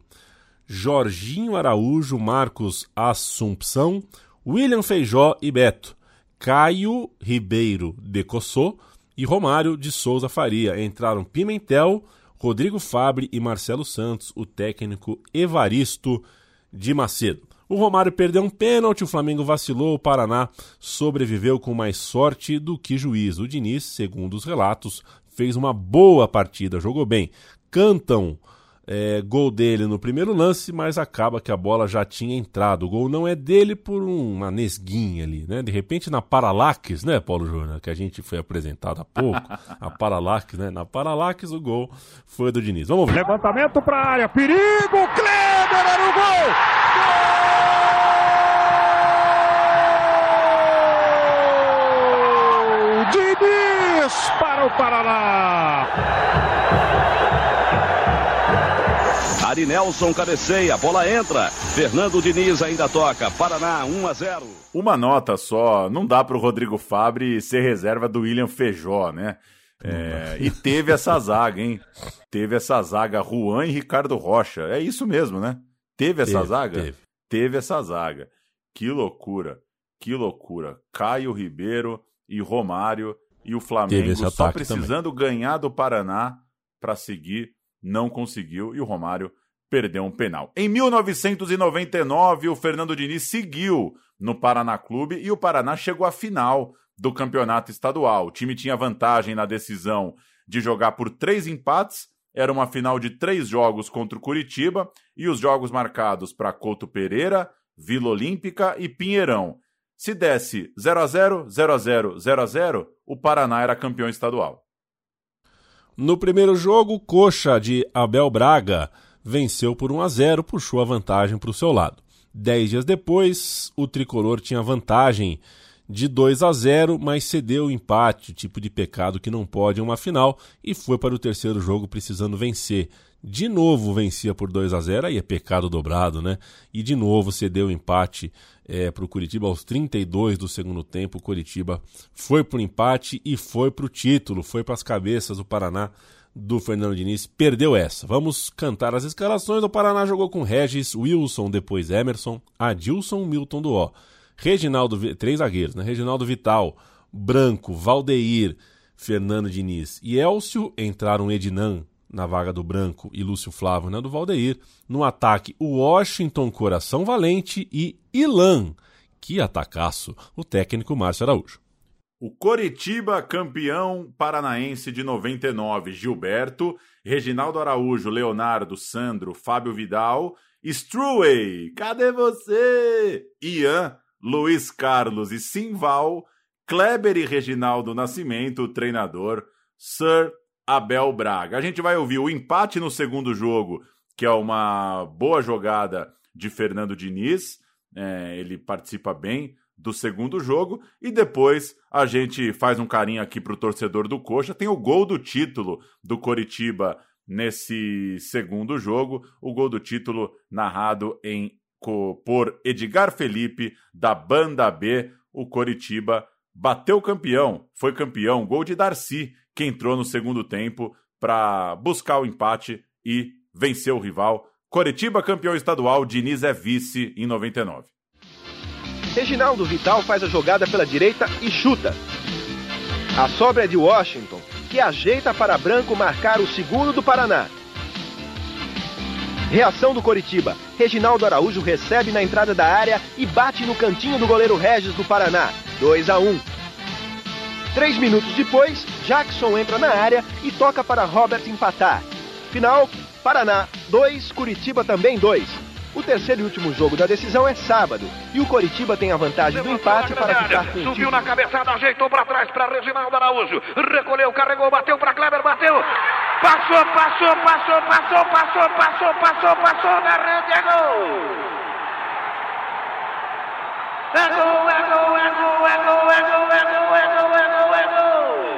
Jorginho Araújo, Marcos Assumpção, William Feijó e Beto, Caio Ribeiro de Cossô e Romário de Souza Faria. Entraram Pimentel, Rodrigo Fabre e Marcelo Santos, o técnico Evaristo de Macedo. O Romário perdeu um pênalti, o Flamengo vacilou, o Paraná sobreviveu com mais sorte do que juiz. O Diniz, segundo os relatos, fez uma boa partida, jogou bem. Cantam é, gol dele no primeiro lance, mas acaba que a bola já tinha entrado. O gol não é dele por uma nesguinha ali, né? De repente na Paralax, né, Paulo Júnior, que a gente foi apresentado há pouco, a Paralax, né? Na Paralax o gol foi do Diniz. Vamos ver. Levantamento para área, perigo, Kleber era o! Gol! Ari Nelson cabeceia, bola entra. Fernando Diniz ainda toca. Paraná 1 a 0. Uma nota só, não dá para o Rodrigo Fabre ser reserva do William Feijó, né? É, e teve essa zaga, hein? Teve essa zaga Juan e Ricardo Rocha. É isso mesmo, né? Teve essa teve, zaga? Teve. teve essa zaga. Que loucura, que loucura. Caio Ribeiro e Romário e o Flamengo só precisando também. ganhar do Paraná para seguir, não conseguiu e o Romário perdeu um penal. Em 1999, o Fernando Diniz seguiu no Paraná Clube e o Paraná chegou à final do campeonato estadual. O time tinha vantagem na decisão de jogar por três empates. Era uma final de três jogos contra o Curitiba e os jogos marcados para Couto Pereira, Vila Olímpica e Pinheirão. Se desse 0 a 0 0 a 0 0 a 0 o Paraná era campeão estadual. No primeiro jogo, Coxa de Abel Braga venceu por 1 a 0, puxou a vantagem para o seu lado. Dez dias depois, o tricolor tinha vantagem de 2 a 0, mas cedeu o empate, tipo de pecado que não pode em uma final, e foi para o terceiro jogo precisando vencer. De novo vencia por 2 a 0, aí é pecado dobrado, né? E de novo cedeu o empate é, para o Curitiba aos 32 do segundo tempo. O Curitiba foi para o empate e foi para o título, foi para as cabeças do Paraná do Fernando Diniz, perdeu essa. Vamos cantar as escalações. O Paraná jogou com Regis, Wilson, depois Emerson, Adilson, Milton do O. Reginaldo, três zagueiros, né? Reginaldo Vital, Branco, Valdeir, Fernando Diniz e Elcio. Entraram Ednan na vaga do Branco e Lúcio Flávio na do Valdeir. No ataque, o Washington Coração Valente e Ilan. Que atacaço, o técnico Márcio Araújo. O Coritiba, campeão paranaense de 99, Gilberto, Reginaldo Araújo, Leonardo, Sandro, Fábio Vidal, Struway, cadê você? Ian, Luiz Carlos e Simval, Kleber e Reginaldo Nascimento, treinador, Sir Abel Braga. A gente vai ouvir o empate no segundo jogo, que é uma boa jogada de Fernando Diniz, é, ele participa bem do segundo jogo e depois a gente faz um carinho aqui para o torcedor do Coxa. Tem o gol do título do Coritiba nesse segundo jogo, o gol do título narrado em por Edgar Felipe da Banda B. O Coritiba bateu campeão, foi campeão, gol de Darcy, que entrou no segundo tempo para buscar o empate e vencer o rival. Coritiba campeão estadual, Diniz é vice em 99. Reginaldo Vital faz a jogada pela direita e chuta. A sobra é de Washington, que ajeita para Branco marcar o segundo do Paraná. Reação do Coritiba. Reginaldo Araújo recebe na entrada da área e bate no cantinho do goleiro Regis do Paraná. 2 a 1. Três minutos depois, Jackson entra na área e toca para Robert empatar. Final, Paraná 2, Curitiba também 2. O terceiro e último jogo da decisão é sábado. E o Coritiba tem a vantagem do empate para ficar com Subiu na cabeçada, ajeitou para trás para Reginaldo Araújo. Recolheu, carregou, bateu para Kleber, bateu. Passou, passou, passou, passou, passou, passou, passou, passou na rede, é gol! É gol, é gol, é gol, é gol, é gol, é gol, é gol, é gol, é gol!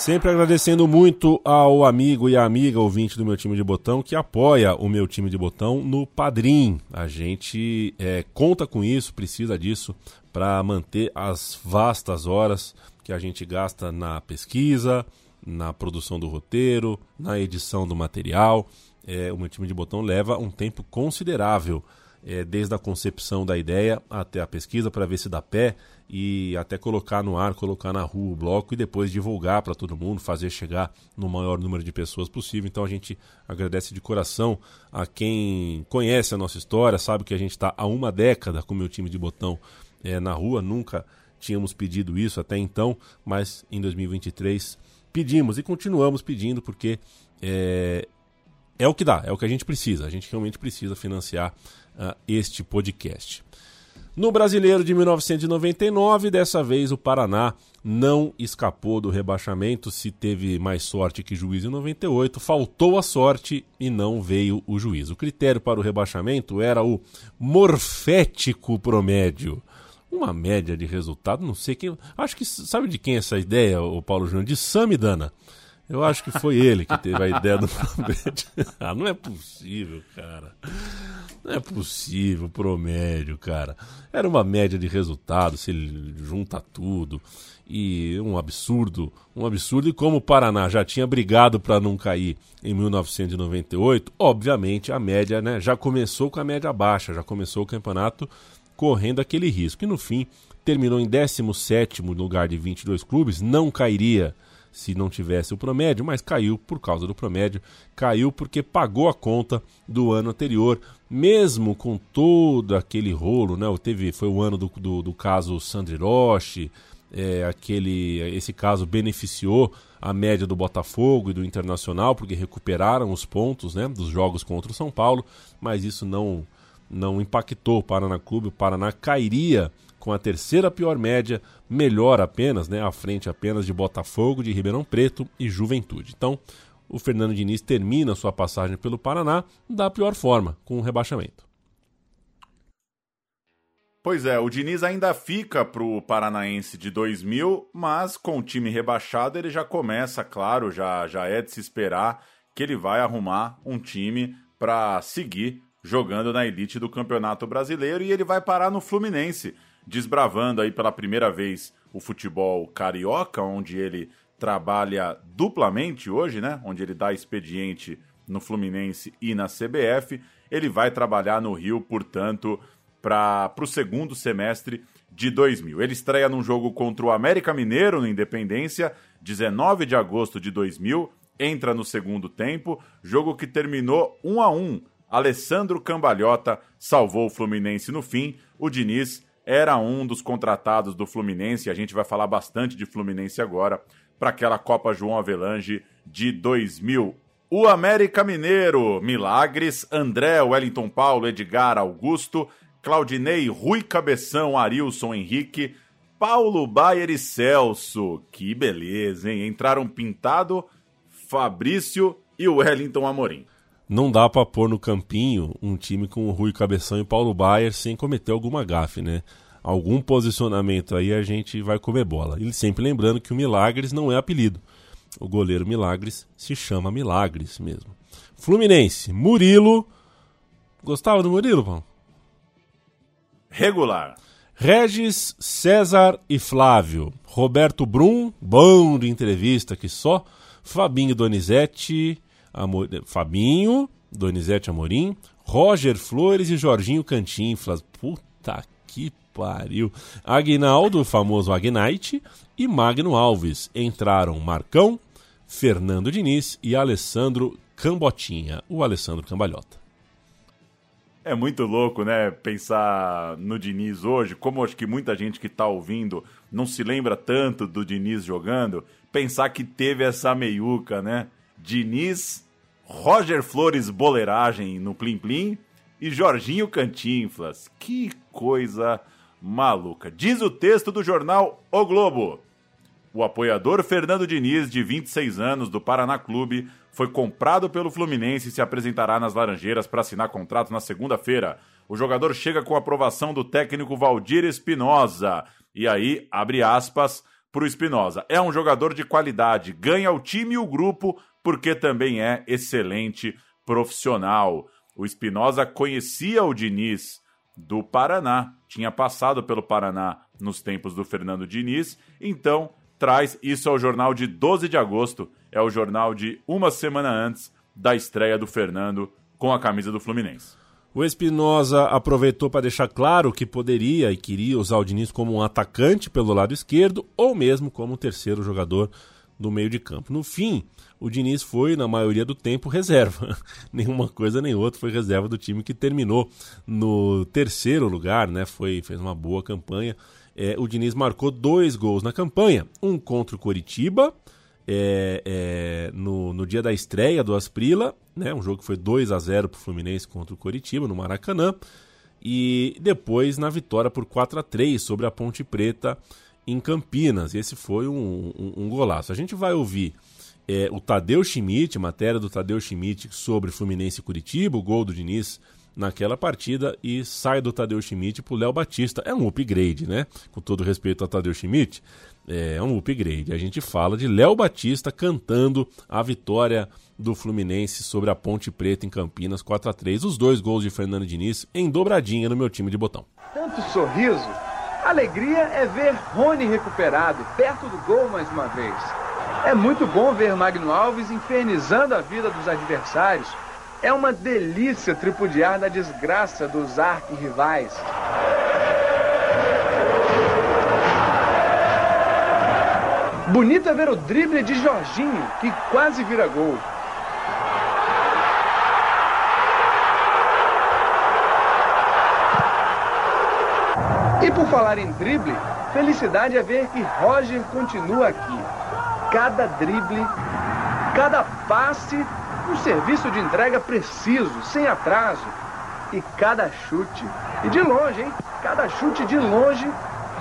Sempre agradecendo muito ao amigo e amiga ouvinte do meu time de botão que apoia o meu time de botão no Padrim. A gente é, conta com isso, precisa disso para manter as vastas horas que a gente gasta na pesquisa, na produção do roteiro, na edição do material. É, o meu time de botão leva um tempo considerável, é, desde a concepção da ideia até a pesquisa para ver se dá pé e até colocar no ar, colocar na rua o bloco e depois divulgar para todo mundo, fazer chegar no maior número de pessoas possível. Então a gente agradece de coração a quem conhece a nossa história, sabe que a gente está há uma década com o meu time de botão é, na rua, nunca tínhamos pedido isso até então, mas em 2023 pedimos e continuamos pedindo porque é, é o que dá, é o que a gente precisa, a gente realmente precisa financiar uh, este podcast. No Brasileiro de 1999, dessa vez o Paraná não escapou do rebaixamento, se teve mais sorte que juiz em 98, faltou a sorte e não veio o juiz. O critério para o rebaixamento era o morfético promédio. Uma média de resultado, não sei quem. Acho que sabe de quem é essa ideia, o Paulo Júnior? De Samidana. Eu acho que foi ele que teve a ideia do promédio. ah, não é possível, cara. Não é possível, promédio, cara. Era uma média de resultado, se ele junta tudo. E um absurdo, um absurdo. E como o Paraná já tinha brigado para não cair em 1998, obviamente a média né, já começou com a média baixa, já começou o campeonato correndo aquele risco. E no fim, terminou em 17 lugar de 22 clubes, não cairia se não tivesse o promédio, mas caiu por causa do promédio, caiu porque pagou a conta do ano anterior, mesmo com todo aquele rolo, né? Teve, foi o ano do, do, do caso Sandri Roche, é, aquele, esse caso beneficiou a média do Botafogo e do Internacional, porque recuperaram os pontos né, dos jogos contra o São Paulo, mas isso não, não impactou o Paraná Clube, o Paraná cairia com a terceira pior média, melhor apenas, né, à frente apenas de Botafogo, de Ribeirão Preto e Juventude. Então, o Fernando Diniz termina sua passagem pelo Paraná da pior forma, com um rebaixamento. Pois é, o Diniz ainda fica para o Paranaense de 2000, mas com o time rebaixado ele já começa, claro, já, já é de se esperar que ele vai arrumar um time para seguir jogando na elite do Campeonato Brasileiro e ele vai parar no Fluminense, desbravando aí pela primeira vez o futebol carioca, onde ele trabalha duplamente hoje, né? Onde ele dá expediente no Fluminense e na CBF. Ele vai trabalhar no Rio, portanto, para o segundo semestre de 2000. Ele estreia num jogo contra o América Mineiro no Independência, 19 de agosto de 2000. Entra no segundo tempo, jogo que terminou 1 a 1. Alessandro Cambalhota salvou o Fluminense no fim. O Diniz era um dos contratados do Fluminense, a gente vai falar bastante de Fluminense agora, para aquela Copa João Avelange de 2000. O América Mineiro, Milagres, André, Wellington Paulo, Edgar, Augusto, Claudinei, Rui Cabeção, Arilson, Henrique, Paulo Baier e Celso. Que beleza, hein? Entraram Pintado, Fabrício e Wellington Amorim não dá para pôr no campinho um time com o Rui Cabeção e Paulo Baier sem cometer alguma gafe, né? Algum posicionamento aí a gente vai comer bola. E sempre lembrando que o Milagres não é apelido. O goleiro Milagres se chama Milagres mesmo. Fluminense, Murilo. Gostava do Murilo, Paulo? Regular. Regis, César e Flávio. Roberto Brum, bom de entrevista aqui só. Fabinho Donizete, Amor... Fabinho, Donizete Amorim, Roger Flores e Jorginho Cantinflas. Puta que pariu. Aguinaldo, o famoso Agnite, e Magno Alves. Entraram Marcão, Fernando Diniz e Alessandro Cambotinha, o Alessandro Cambalhota. É muito louco, né? Pensar no Diniz hoje, como acho que muita gente que está ouvindo não se lembra tanto do Diniz jogando, pensar que teve essa meiuca, né? Diniz, Roger Flores Boleiragem no Plim Plim e Jorginho Cantinflas. Que coisa maluca. Diz o texto do jornal O Globo. O apoiador Fernando Diniz, de 26 anos, do Paraná Clube, foi comprado pelo Fluminense e se apresentará nas Laranjeiras para assinar contrato na segunda-feira. O jogador chega com aprovação do técnico Valdir Espinosa. E aí, abre aspas para o Espinosa. É um jogador de qualidade, ganha o time e o grupo, porque também é excelente profissional. O Espinosa conhecia o Diniz do Paraná, tinha passado pelo Paraná nos tempos do Fernando Diniz, então traz isso ao jornal de 12 de agosto, é o jornal de uma semana antes da estreia do Fernando com a camisa do Fluminense. O Espinosa aproveitou para deixar claro que poderia e queria usar o Diniz como um atacante pelo lado esquerdo ou mesmo como terceiro jogador do meio de campo. No fim, o Diniz foi, na maioria do tempo, reserva. Nenhuma coisa nem outra foi reserva do time que terminou no terceiro lugar, né? Foi, fez uma boa campanha. É, o Diniz marcou dois gols na campanha: um contra o Coritiba. É, é, no, no dia da estreia do Asprila, né, um jogo que foi 2 a 0 para o Fluminense contra o Coritiba, no Maracanã, e depois na vitória por 4 a 3 sobre a Ponte Preta em Campinas. Esse foi um, um, um golaço. A gente vai ouvir é, o Tadeu Schmidt, matéria do Tadeu Schmidt sobre Fluminense e Curitiba, o gol do Diniz naquela partida e sai do Tadeu Schmidt pro Léo Batista. É um upgrade, né? Com todo respeito ao Tadeu Schmidt, é um upgrade. A gente fala de Léo Batista cantando a vitória do Fluminense sobre a Ponte Preta em Campinas 4 a 3 Os dois gols de Fernando Diniz em dobradinha no meu time de botão. Tanto sorriso, alegria é ver Rony recuperado, perto do gol mais uma vez. É muito bom ver Magno Alves infernizando a vida dos adversários. É uma delícia tripudiar na desgraça dos arquirrivais. Bonito é ver o drible de Jorginho, que quase vira gol. E por falar em drible, felicidade é ver que Roger continua aqui. Cada drible, cada passe, um serviço de entrega preciso, sem atraso. E cada chute, e de longe, hein? Cada chute de longe,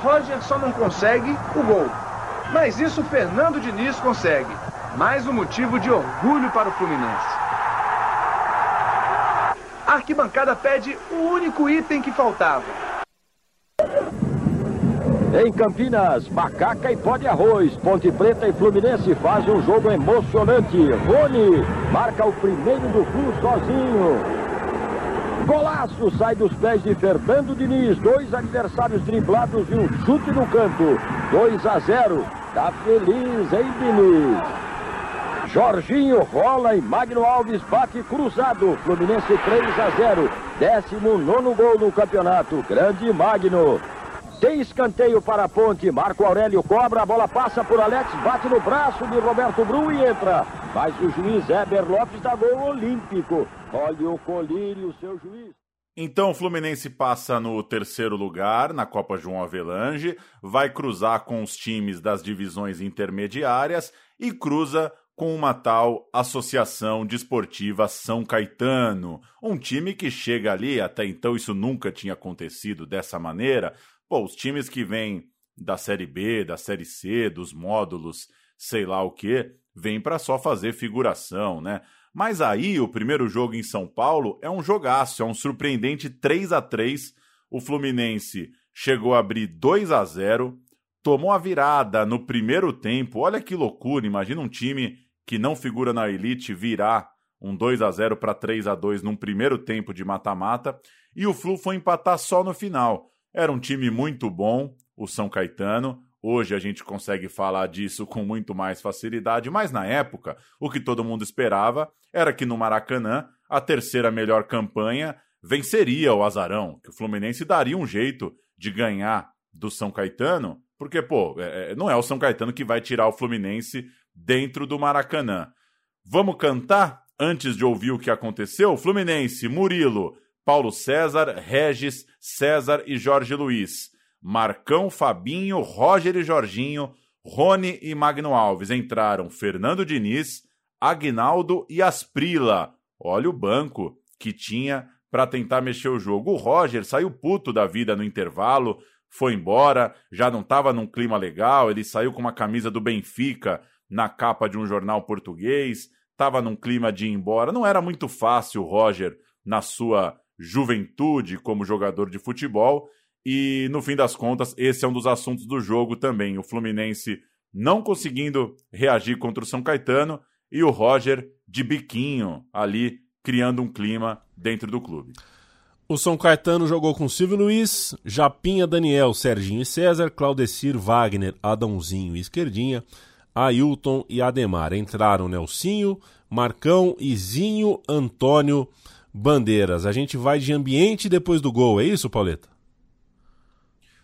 Roger só não consegue o gol. Mas isso Fernando Diniz consegue. Mais um motivo de orgulho para o Fluminense. A arquibancada pede o único item que faltava em Campinas, Macaca e Pó de Arroz, Ponte Preta e Fluminense fazem um jogo emocionante. Rony marca o primeiro do Flu sozinho. Golaço sai dos pés de Fernando Diniz. Dois adversários driblados e um chute no canto. 2 a 0. Tá feliz, hein, Diniz? Jorginho rola e Magno Alves bate cruzado. Fluminense 3 a 0. Décimo nono gol no campeonato. Grande Magno. Tem escanteio para a ponte. Marco Aurélio cobra, a bola passa por Alex, bate no braço de Roberto Brum e entra. Mas o juiz Heber Lopes dá gol olímpico. Olha o colírio, seu juiz. Então o Fluminense passa no terceiro lugar na Copa João Avelange, vai cruzar com os times das divisões intermediárias e cruza com uma tal Associação Desportiva São Caetano, um time que chega ali, até então isso nunca tinha acontecido dessa maneira, Pô, os times que vêm da Série B, da Série C, dos módulos, sei lá o que, vêm para só fazer figuração, né? Mas aí o primeiro jogo em São Paulo é um jogaço, é um surpreendente 3 a 3 O Fluminense chegou a abrir 2 a 0 tomou a virada no primeiro tempo. Olha que loucura, imagina um time que não figura na elite virar um 2 a 0 para 3 a 2 num primeiro tempo de mata-mata, e o Flu foi empatar só no final. Era um time muito bom, o São Caetano. Hoje a gente consegue falar disso com muito mais facilidade, mas na época, o que todo mundo esperava era que no Maracanã, a terceira melhor campanha venceria o Azarão, que o Fluminense daria um jeito de ganhar do São Caetano, porque, pô, é, é não é o São Caetano que vai tirar o Fluminense dentro do Maracanã. Vamos cantar antes de ouvir o que aconteceu? Fluminense, Murilo, Paulo César, Regis, César e Jorge Luiz. Marcão, Fabinho, Roger e Jorginho, Rony e Magno Alves. Entraram Fernando Diniz, Agnaldo e Asprila. Olha o banco que tinha para tentar mexer o jogo. O Roger saiu puto da vida no intervalo, foi embora, já não estava num clima legal, ele saiu com uma camisa do Benfica na capa de um jornal português, estava num clima de ir embora. Não era muito fácil o Roger na sua juventude como jogador de futebol. E no fim das contas, esse é um dos assuntos do jogo também. O Fluminense não conseguindo reagir contra o São Caetano e o Roger de biquinho ali criando um clima dentro do clube. O São Caetano jogou com Silvio Luiz, Japinha, Daniel, Serginho e César, Claudecir, Wagner, Adãozinho e Esquerdinha, Ailton e Ademar. Entraram Nelsinho, Marcão, Izinho, Antônio, bandeiras. A gente vai de ambiente depois do gol, é isso, Pauleta?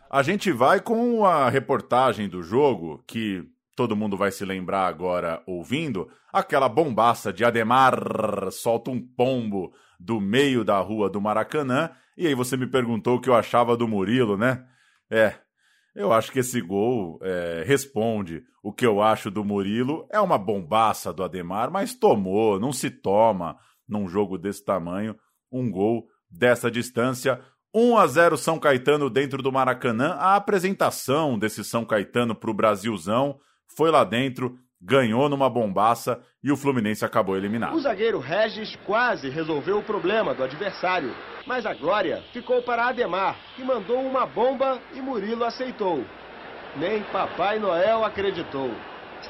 A gente vai com a reportagem do jogo, que todo mundo vai se lembrar agora ouvindo, aquela bombaça de Ademar solta um pombo do meio da rua do Maracanã, e aí você me perguntou o que eu achava do Murilo, né? É, eu acho que esse gol é, responde o que eu acho do Murilo. É uma bombaça do Ademar, mas tomou, não se toma num jogo desse tamanho, um gol dessa distância. 1 a 0 São Caetano dentro do Maracanã. A apresentação desse São Caetano para o Brasilzão foi lá dentro, ganhou numa bombaça e o Fluminense acabou eliminado. O zagueiro Regis quase resolveu o problema do adversário, mas a glória ficou para Ademar, que mandou uma bomba e Murilo aceitou. Nem Papai Noel acreditou.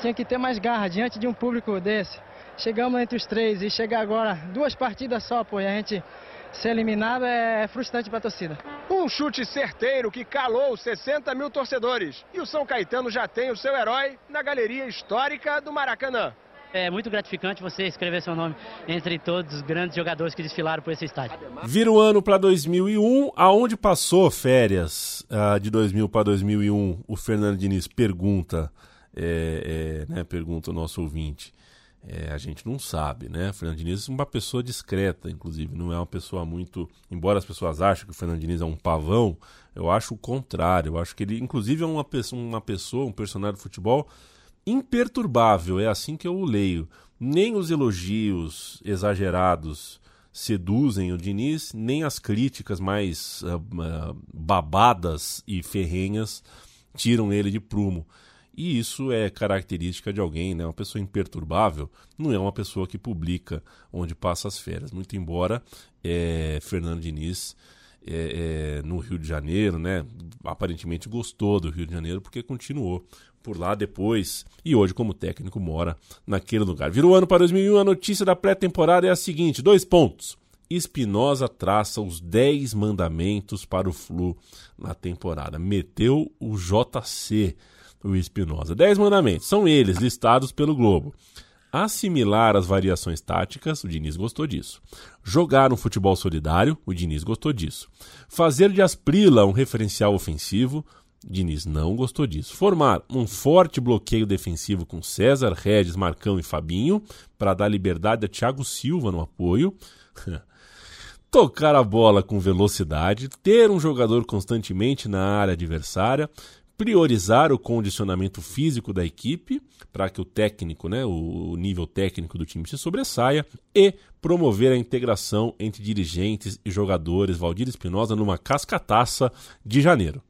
Tinha que ter mais garra diante de um público desse. Chegamos entre os três e chegar agora duas partidas só, pô, e a gente ser eliminado é frustrante para a torcida. Um chute certeiro que calou 60 mil torcedores. E o São Caetano já tem o seu herói na galeria histórica do Maracanã. É muito gratificante você escrever seu nome entre todos os grandes jogadores que desfilaram por esse estádio. Vira o ano para 2001, aonde passou férias uh, de 2000 para 2001? O Fernando Diniz pergunta, é, é, né, pergunta o nosso ouvinte. É, a gente não sabe, né? Fernando Diniz é uma pessoa discreta, inclusive, não é uma pessoa muito. Embora as pessoas achem que o Fernando Diniz é um pavão, eu acho o contrário. Eu acho que ele, inclusive, é uma pessoa, uma pessoa um personagem de futebol imperturbável, é assim que eu o leio. Nem os elogios exagerados seduzem o Diniz, nem as críticas mais uh, uh, babadas e ferrenhas tiram ele de prumo. E isso é característica de alguém, né? Uma pessoa imperturbável não é uma pessoa que publica onde passa as férias. Muito embora é, Fernando Diniz é, é, no Rio de Janeiro, né? Aparentemente gostou do Rio de Janeiro porque continuou por lá depois e hoje como técnico mora naquele lugar. Virou ano para 2001, a notícia da pré-temporada é a seguinte, dois pontos. Espinosa traça os 10 mandamentos para o Flu na temporada. Meteu o JC o Espinosa. Dez mandamentos, são eles, listados pelo Globo. Assimilar as variações táticas, o Diniz gostou disso. Jogar um futebol solidário, o Diniz gostou disso. Fazer de Asprila um referencial ofensivo, Diniz não gostou disso. Formar um forte bloqueio defensivo com César, Regis, Marcão e Fabinho, para dar liberdade a Thiago Silva no apoio. Tocar a bola com velocidade, ter um jogador constantemente na área adversária, priorizar o condicionamento físico da equipe para que o técnico, né, o nível técnico do time se sobressaia e promover a integração entre dirigentes e jogadores. Valdir Espinosa numa cascataça de janeiro.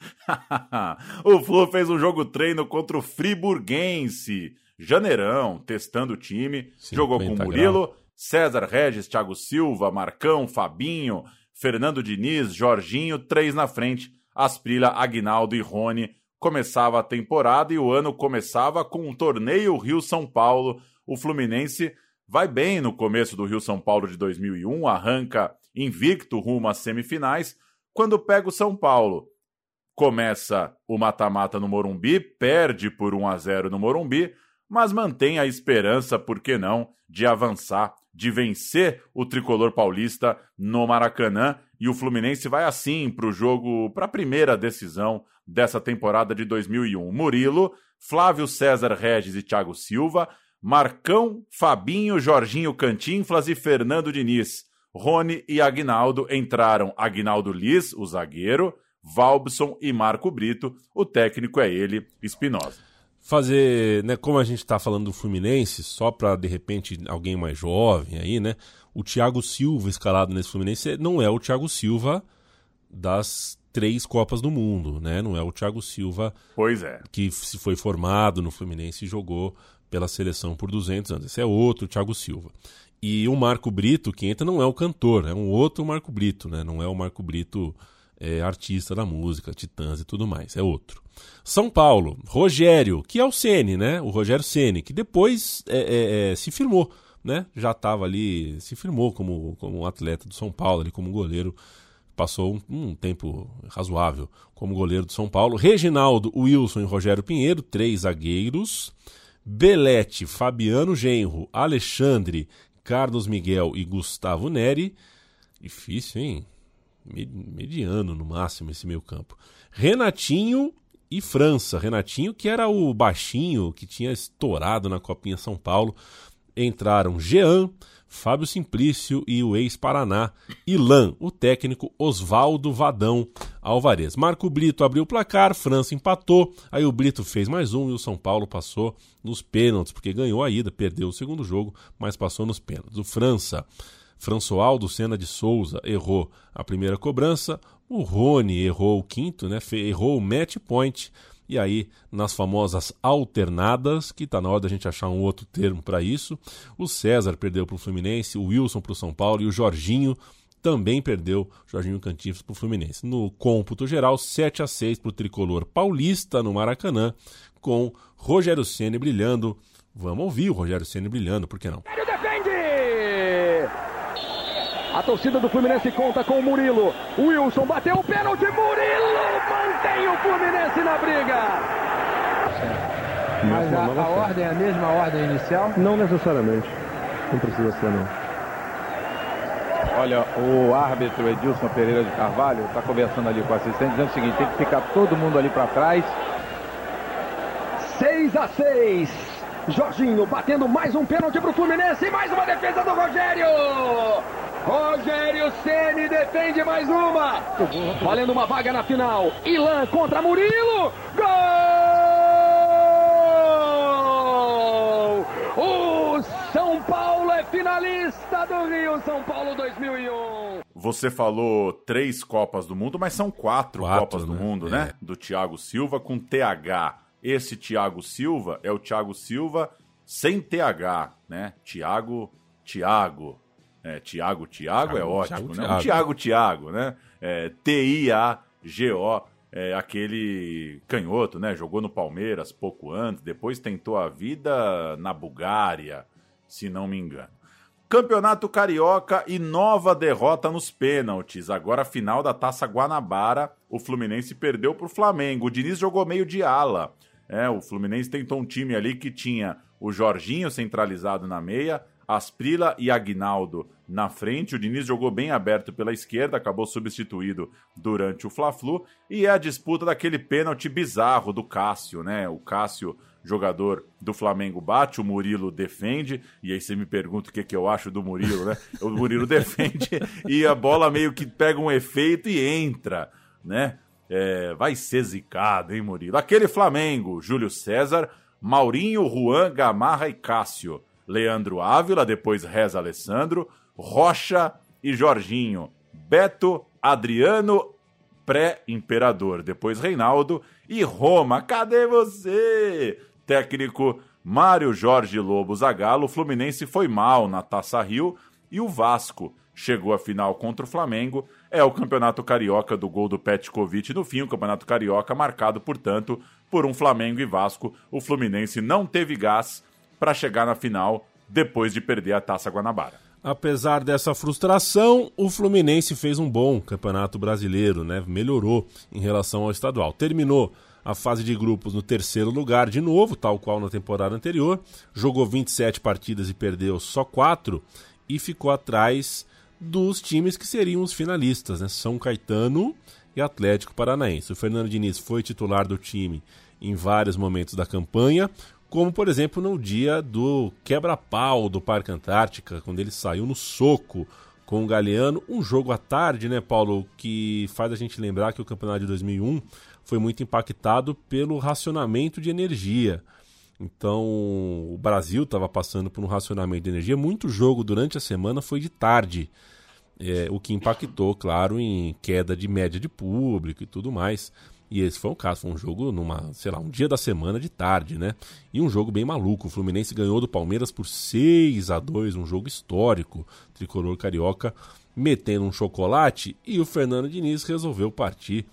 o Flu fez um jogo treino contra o Friburguense. Janeirão, testando o time. Jogou com Murilo. César Regis, Thiago Silva, Marcão, Fabinho, Fernando Diniz, Jorginho, três na frente Asprila, Agnaldo e Rony. Começava a temporada e o ano começava com um torneio Rio-São Paulo. O Fluminense vai bem no começo do Rio-São Paulo de 2001, arranca invicto rumo às semifinais. Quando pega o São Paulo, começa o mata-mata no Morumbi, perde por 1 a 0 no Morumbi, mas mantém a esperança, por que não, de avançar, de vencer o tricolor paulista no Maracanã e o Fluminense vai assim para o jogo, para a primeira decisão dessa temporada de 2001. Murilo, Flávio César Regis e Thiago Silva, Marcão, Fabinho, Jorginho Cantinflas e Fernando Diniz. Rony e Agnaldo entraram Agnaldo Liz, o zagueiro, Valbson e Marco Brito. O técnico é ele, Espinosa. Fazer, né, como a gente está falando do Fluminense, só para de repente alguém mais jovem aí, né? o Thiago Silva escalado nesse Fluminense não é o Thiago Silva das três Copas do Mundo, né? Não é o Thiago Silva pois é. que se foi formado no Fluminense e jogou pela seleção por 200 anos. Esse é outro Thiago Silva. E o Marco Brito, que entra, não é o cantor, é um outro Marco Brito, né? Não é o Marco Brito é, artista da música, Titãs e tudo mais, é outro. São Paulo, Rogério, que é o Ceni, né? O Rogério Ceni, que depois é, é, é se firmou né, já estava ali, se firmou como, como um atleta do São Paulo, ali como goleiro, passou um, um, tempo razoável como goleiro do São Paulo. Reginaldo, Wilson e Rogério Pinheiro, três zagueiros. Belete, Fabiano Genro, Alexandre, Carlos Miguel e Gustavo Neri. Difícil, hein? Mediano no máximo esse meio campo. Renatinho e França. Renatinho, que era o baixinho que tinha estourado na Copinha São Paulo entraram Jean, Fábio Simplício e o ex-Paraná, Ilan, o técnico Oswaldo Vadão Alvarez. Marco Brito abriu o placar, França empatou, aí o Brito fez mais um e o São Paulo passou nos pênaltis, porque ganhou a ida, perdeu o segundo jogo, mas passou nos pênaltis. O França, Françoaldo Senna de Souza errou a primeira cobrança, o Rony errou o quinto, né? Errou o match point E aí, nas famosas alternadas, que está na hora da gente achar um outro termo para isso, o César perdeu para o Fluminense, o Wilson para o São Paulo e o Jorginho também perdeu Jorginho Cantinflas para o Fluminense. No cômputo geral, 7 a 6 para o tricolor paulista no Maracanã, com Rogério Ceni brilhando. Vamos ouvir o Rogério Ceni brilhando, por que não? A torcida do Fluminense conta com o Murilo. Wilson bateu o pênalti. Murilo mantém o Fluminense na briga. Mas a, a ordem é a mesma ordem inicial? Não necessariamente. Não precisa ser, não. Olha, o árbitro Edilson Pereira de Carvalho está conversando ali com o assistente, dizendo o seguinte: tem que ficar todo mundo ali para trás. 6 a 6. Jorginho batendo mais um pênalti para o Fluminense e mais uma defesa do Rogério. Rogério Ceni defende mais uma. Valendo uma vaga na final. Ilan contra Murilo. Gol! O São Paulo é finalista do Rio São Paulo 2001. Você falou três Copas do Mundo, mas são quatro, Quatro, Copas do né? Mundo, É. né? Do Thiago Silva com TH. Esse Thiago Silva é o Thiago Silva sem TH, né? Thiago, Thiago. É, Thiago, Thiago é ótimo, Thiago, né? Thiago. O Thiago, Thiago, né? É, T-I-A-G-O, é aquele canhoto, né? Jogou no Palmeiras pouco antes, depois tentou a vida na Bulgária, se não me engano. Campeonato Carioca e nova derrota nos pênaltis. Agora, final da Taça Guanabara, o Fluminense perdeu para o Flamengo. O Diniz jogou meio de ala. É, o Fluminense tentou um time ali que tinha o Jorginho centralizado na meia, Asprila e Agnaldo na frente. O Diniz jogou bem aberto pela esquerda, acabou substituído durante o Fla-Flu. E é a disputa daquele pênalti bizarro do Cássio, né? O Cássio jogador do Flamengo bate, o Murilo defende, e aí você me pergunta o que, que eu acho do Murilo, né? O Murilo defende e a bola meio que pega um efeito e entra, né? É, vai ser zicado, hein, Murilo? Aquele Flamengo, Júlio César, Maurinho, Juan, Gamarra e Cássio. Leandro Ávila, depois Reza Alessandro, Rocha e Jorginho. Beto, Adriano, pré-imperador, depois Reinaldo e Roma. Cadê você? Técnico Mário Jorge Lobo Zagallo, o Fluminense foi mal na Taça Rio e o Vasco chegou à final contra o Flamengo. É o Campeonato Carioca do gol do Petkovic no fim, o Campeonato Carioca marcado, portanto, por um Flamengo e Vasco. O Fluminense não teve gás para chegar na final depois de perder a Taça Guanabara. Apesar dessa frustração, o Fluminense fez um bom campeonato brasileiro, né? Melhorou em relação ao estadual. Terminou a fase de grupos no terceiro lugar de novo, tal qual na temporada anterior. Jogou 27 partidas e perdeu só 4 e ficou atrás dos times que seriam os finalistas, né? São Caetano e Atlético Paranaense. O Fernando Diniz foi titular do time em vários momentos da campanha, como por exemplo no dia do quebra-pau do Parque Antártica, quando ele saiu no soco com o Galeano, um jogo à tarde, né, Paulo, que faz a gente lembrar que o campeonato de 2001 foi muito impactado pelo racionamento de energia. Então, o Brasil estava passando por um racionamento de energia. Muito jogo durante a semana foi de tarde, é, o que impactou, claro, em queda de média de público e tudo mais. E esse foi o caso, foi um jogo numa, sei lá, um dia da semana de tarde, né? E um jogo bem maluco. O Fluminense ganhou do Palmeiras por 6 a 2 um jogo histórico. Tricolor carioca metendo um chocolate e o Fernando Diniz resolveu partir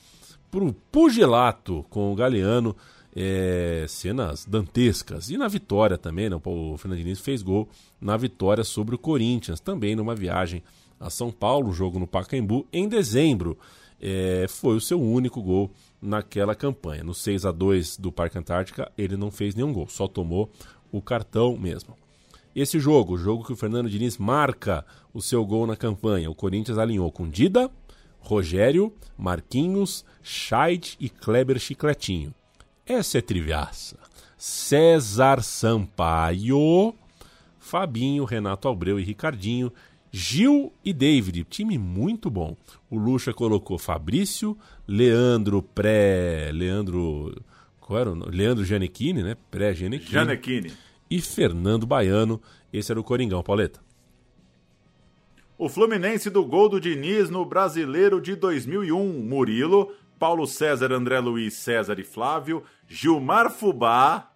pro pugilato com o Galeano. É, cenas dantescas. E na vitória também, né? o Fernando Diniz fez gol na vitória sobre o Corinthians, também numa viagem a São Paulo, jogo no Pacaembu, em dezembro. É, foi o seu único gol naquela campanha. No 6 a 2 do Parque Antártica, ele não fez nenhum gol, só tomou o cartão mesmo. Esse jogo, o jogo que o Fernando Diniz marca o seu gol na campanha, o Corinthians alinhou com Dida, Rogério, Marquinhos, Scheid e Kleber Chicletinho. Essa é triviaça. César Sampaio, Fabinho, Renato Abreu e Ricardinho, Gil e David, time muito bom. O Lucha colocou Fabrício, Leandro pré. Leandro. Qual era o nome? Leandro Gianecchini, né? Pré-Gianecchini. Gianecchini. E Fernando Baiano. Esse era o Coringão, Pauleta. O Fluminense do gol do Diniz no Brasileiro de 2001. Murilo Paulo César, André Luiz, César e Flávio, Gilmar Fubá.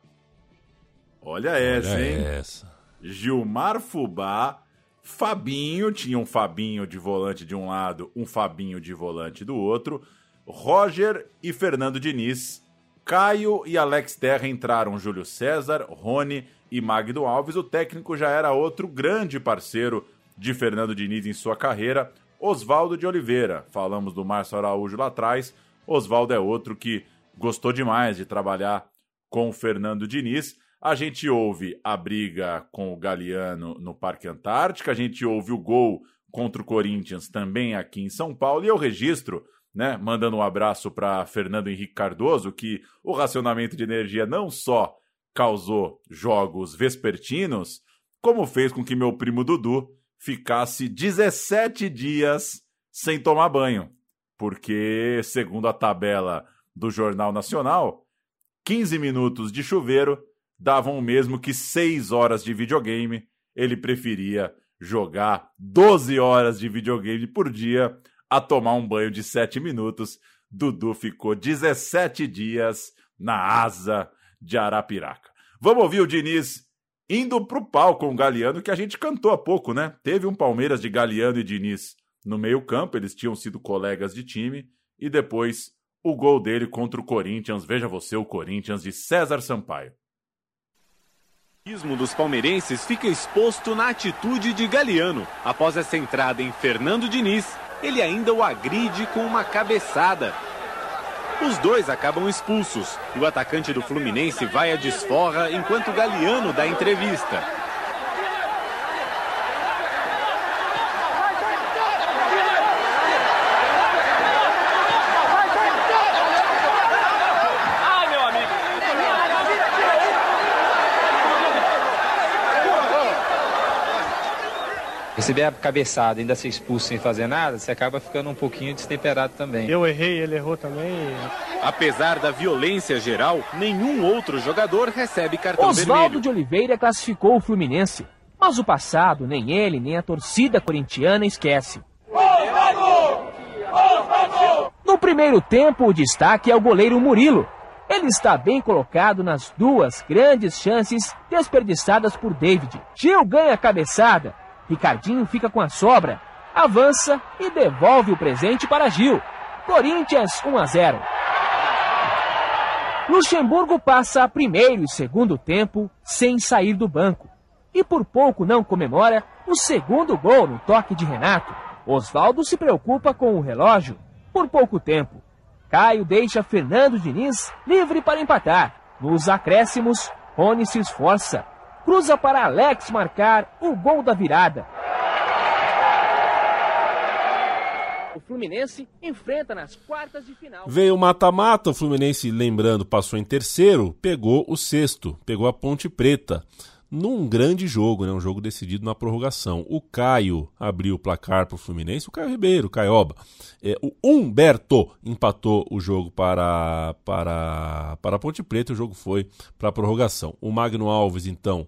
Olha essa, Olha hein? essa. Gilmar Fubá, Fabinho, tinha um Fabinho de volante de um lado, um Fabinho de volante do outro, Roger e Fernando Diniz. Caio e Alex Terra entraram Júlio César, Rony e Magno Alves. O técnico já era outro grande parceiro de Fernando Diniz em sua carreira, Oswaldo de Oliveira. Falamos do Márcio Araújo lá atrás. Oswaldo é outro que gostou demais de trabalhar com o Fernando Diniz. A gente ouve a briga com o Galeano no Parque Antártica, a gente ouve o gol contra o Corinthians também aqui em São Paulo, e eu registro, né, mandando um abraço para Fernando Henrique Cardoso, que o racionamento de energia não só causou jogos vespertinos, como fez com que meu primo Dudu ficasse 17 dias sem tomar banho. Porque, segundo a tabela do Jornal Nacional, 15 minutos de chuveiro davam o mesmo que 6 horas de videogame. Ele preferia jogar 12 horas de videogame por dia a tomar um banho de 7 minutos. Dudu ficou 17 dias na asa de Arapiraca. Vamos ouvir o Diniz indo pro pau com o Galeano, que a gente cantou há pouco, né? Teve um Palmeiras de Galeano e Diniz no meio-campo, eles tinham sido colegas de time, e depois o gol dele contra o Corinthians. Veja você, o Corinthians de César Sampaio. O ismo dos palmeirenses fica exposto na atitude de Galeano. Após essa entrada em Fernando Diniz, ele ainda o agride com uma cabeçada. Os dois acabam expulsos o atacante do Fluminense vai à desforra enquanto Galeano dá entrevista. Receber a cabeçada e ainda ser expulso sem fazer nada, você acaba ficando um pouquinho destemperado também. Eu errei, ele errou também. Apesar da violência geral, nenhum outro jogador recebe cartão Oswaldo vermelho. de Oliveira classificou o Fluminense, mas o passado nem ele nem a torcida corintiana esquece. No primeiro tempo, o destaque é o goleiro Murilo. Ele está bem colocado nas duas grandes chances desperdiçadas por David. Gil ganha a cabeçada, Ricardinho fica com a sobra, avança e devolve o presente para Gil. Corinthians 1 a 0. Luxemburgo passa primeiro e segundo tempo sem sair do banco. E por pouco não comemora o segundo gol no toque de Renato. Oswaldo se preocupa com o relógio. Por pouco tempo. Caio deixa Fernando Diniz livre para empatar. Nos acréscimos, Rony se esforça. Cruza para Alex marcar o gol da virada. O Fluminense enfrenta nas quartas de final. Veio o mata-mata, o Fluminense, lembrando, passou em terceiro, pegou o sexto, pegou a Ponte Preta. Num grande jogo, né, um jogo decidido na prorrogação. O Caio abriu o placar para o Fluminense, o Caio Ribeiro, o Caioba. É, o Humberto empatou o jogo para, para, para a Ponte Preta, o jogo foi para a prorrogação. O Magno Alves, então,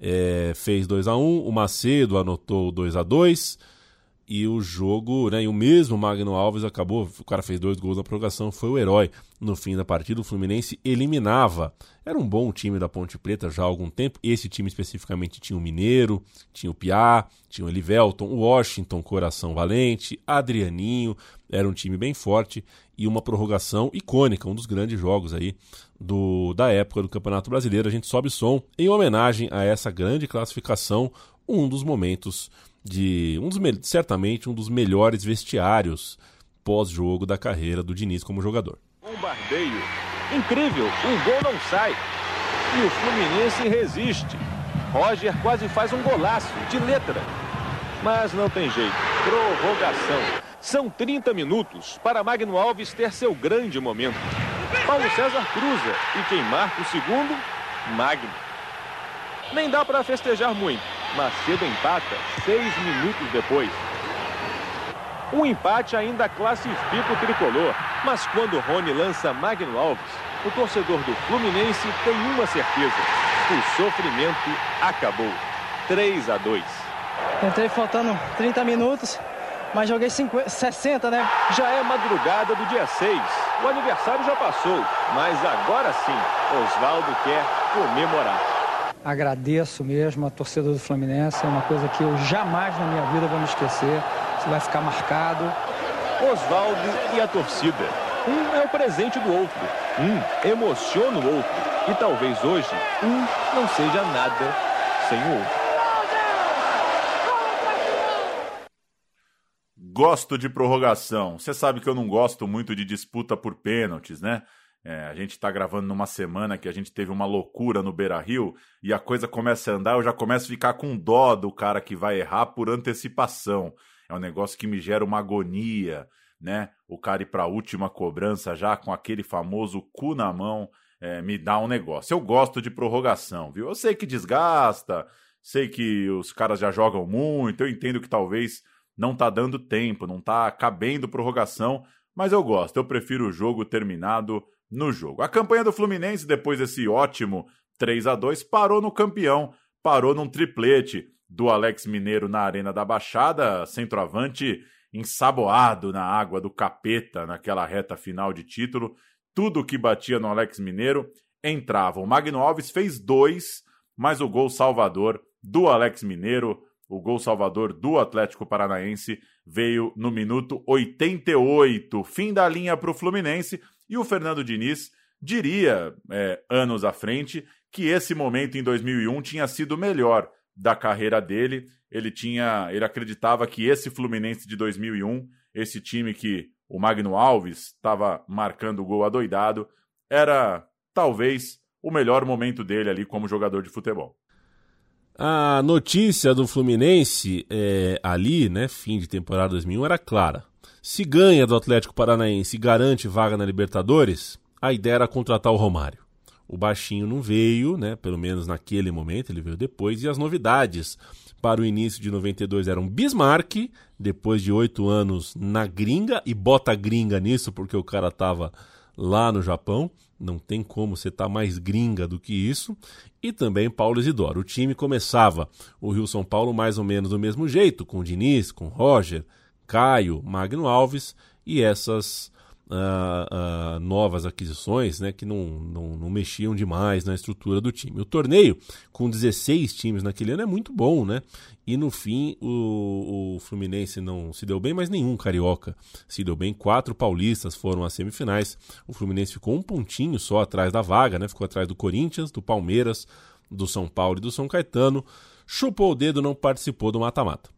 é, fez 2 a 1 o Macedo anotou 2 a 2 e o jogo, né, e o mesmo Magno Alves acabou, o cara fez dois gols na prorrogação, foi o herói. No fim da partida, o Fluminense eliminava. Era um bom time da Ponte Preta já há algum tempo. Esse time especificamente tinha o Mineiro, tinha o Piá, tinha o Elivelton, o Washington, Coração Valente, Adrianinho. Era um time bem forte e uma prorrogação icônica, um dos grandes jogos aí do, da época do Campeonato Brasileiro. A gente sobe som em homenagem a essa grande classificação, um dos momentos de um dos certamente um dos melhores vestiários pós-jogo da carreira do Diniz como jogador. Bombardeio. Incrível, o gol não sai. E o Fluminense resiste. Roger quase faz um golaço de letra. Mas não tem jeito. Prorrogação. São 30 minutos para Magno Alves ter seu grande momento. Paulo César cruza e quem marca o segundo? Magno. Nem dá para festejar muito. Macedo empata seis minutos depois. O empate ainda classifica o tricolor, mas quando Rony lança Magno Alves, o torcedor do Fluminense tem uma certeza: o sofrimento acabou. 3 a 2. Entrei faltando 30 minutos, mas joguei 50, 60, né? Já é madrugada do dia 6. O aniversário já passou, mas agora sim, Oswaldo quer comemorar. Agradeço mesmo a torcida do Fluminense, é uma coisa que eu jamais na minha vida vou me esquecer. Isso vai ficar marcado. Oswaldo e a torcida. Um é o presente do outro. Um emociona o outro. E talvez hoje um não seja nada sem o outro. Gosto de prorrogação. Você sabe que eu não gosto muito de disputa por pênaltis, né? É, a gente está gravando numa semana que a gente teve uma loucura no Beira Rio e a coisa começa a andar, eu já começo a ficar com dó do cara que vai errar por antecipação. É um negócio que me gera uma agonia, né? O cara ir para a última cobrança já com aquele famoso cu na mão é, me dá um negócio. Eu gosto de prorrogação, viu? Eu sei que desgasta, sei que os caras já jogam muito, eu entendo que talvez não tá dando tempo, não tá cabendo prorrogação, mas eu gosto, eu prefiro o jogo terminado no jogo. A campanha do Fluminense, depois desse ótimo 3 a 2 parou no campeão, parou num triplete do Alex Mineiro na Arena da Baixada, centroavante ensaboado na água do capeta naquela reta final de título. Tudo que batia no Alex Mineiro entrava. O Magno Alves fez dois, mas o gol salvador do Alex Mineiro, o gol salvador do Atlético Paranaense, veio no minuto 88. Fim da linha para o Fluminense e o Fernando Diniz diria, é, anos à frente, que esse momento em 2001 tinha sido o melhor da carreira dele. Ele tinha, ele acreditava que esse Fluminense de 2001, esse time que o Magno Alves estava marcando o gol adoidado, era talvez o melhor momento dele ali como jogador de futebol. A notícia do Fluminense é, ali, né, fim de temporada 2001, era clara. Se ganha do Atlético Paranaense e garante vaga na Libertadores, a ideia era contratar o Romário. O baixinho não veio, né? Pelo menos naquele momento, ele veio depois. E as novidades para o início de 92 eram Bismarck, depois de oito anos na gringa, e bota gringa nisso porque o cara estava lá no Japão. Não tem como você estar tá mais gringa do que isso. E também Paulo Isidoro. O time começava o Rio São Paulo mais ou menos do mesmo jeito, com Diniz, com Roger, Caio, Magno Alves e essas uh, uh, novas aquisições né, que não, não, não, mexiam demais na estrutura do time. O torneio, com 16 times naquele ano, é muito bom, né? E no fim, o, o Fluminense não se deu bem, mas nenhum carioca se deu bem. Quatro paulistas foram às semifinais. O Fluminense ficou um pontinho só atrás da vaga, né? Ficou atrás do Corinthians, do Palmeiras, do São Paulo e do São Caetano. Chupou o dedo, não participou do mata-mata.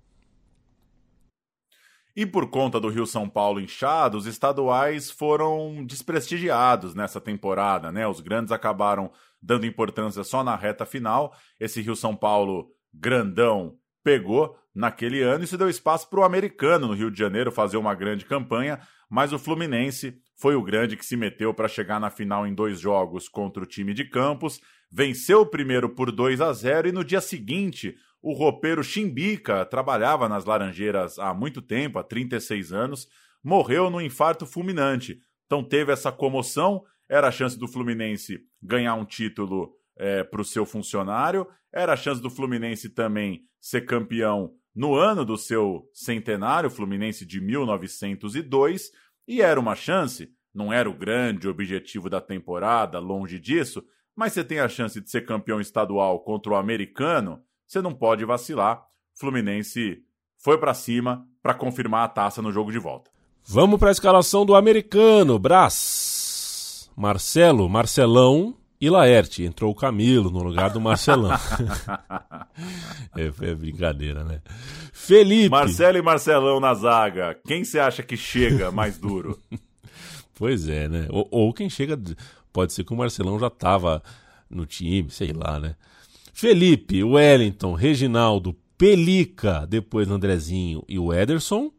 E por conta do Rio São Paulo inchado, os estaduais foram desprestigiados nessa temporada, né? Os grandes acabaram dando importância só na reta final. Esse Rio São Paulo grandão pegou naquele ano e se deu espaço para o americano no Rio de Janeiro fazer uma grande campanha, mas o Fluminense foi o grande que se meteu para chegar na final em dois jogos contra o time de Campos, venceu o primeiro por 2 a 0 e no dia seguinte o roupeiro Chimbica trabalhava nas Laranjeiras há muito tempo, há 36 anos, morreu num infarto fulminante. Então teve essa comoção, era a chance do Fluminense ganhar um título é, para o seu funcionário, era a chance do Fluminense também ser campeão no ano do seu centenário, Fluminense de 1902, e era uma chance, não era o grande objetivo da temporada, longe disso, mas você tem a chance de ser campeão estadual contra o americano você não pode vacilar. Fluminense foi para cima para confirmar a taça no jogo de volta. Vamos para a escalação do americano. Brás, Marcelo, Marcelão e Laerte. Entrou o Camilo no lugar do Marcelão. é, é, brincadeira, né? Felipe. Marcelo e Marcelão na zaga. Quem você acha que chega mais duro? pois é, né? Ou, ou, quem chega. Pode ser que o Marcelão já tava no time, sei lá, né? Felipe, Wellington, Reginaldo, Pelica, depois Andrezinho e o Ederson,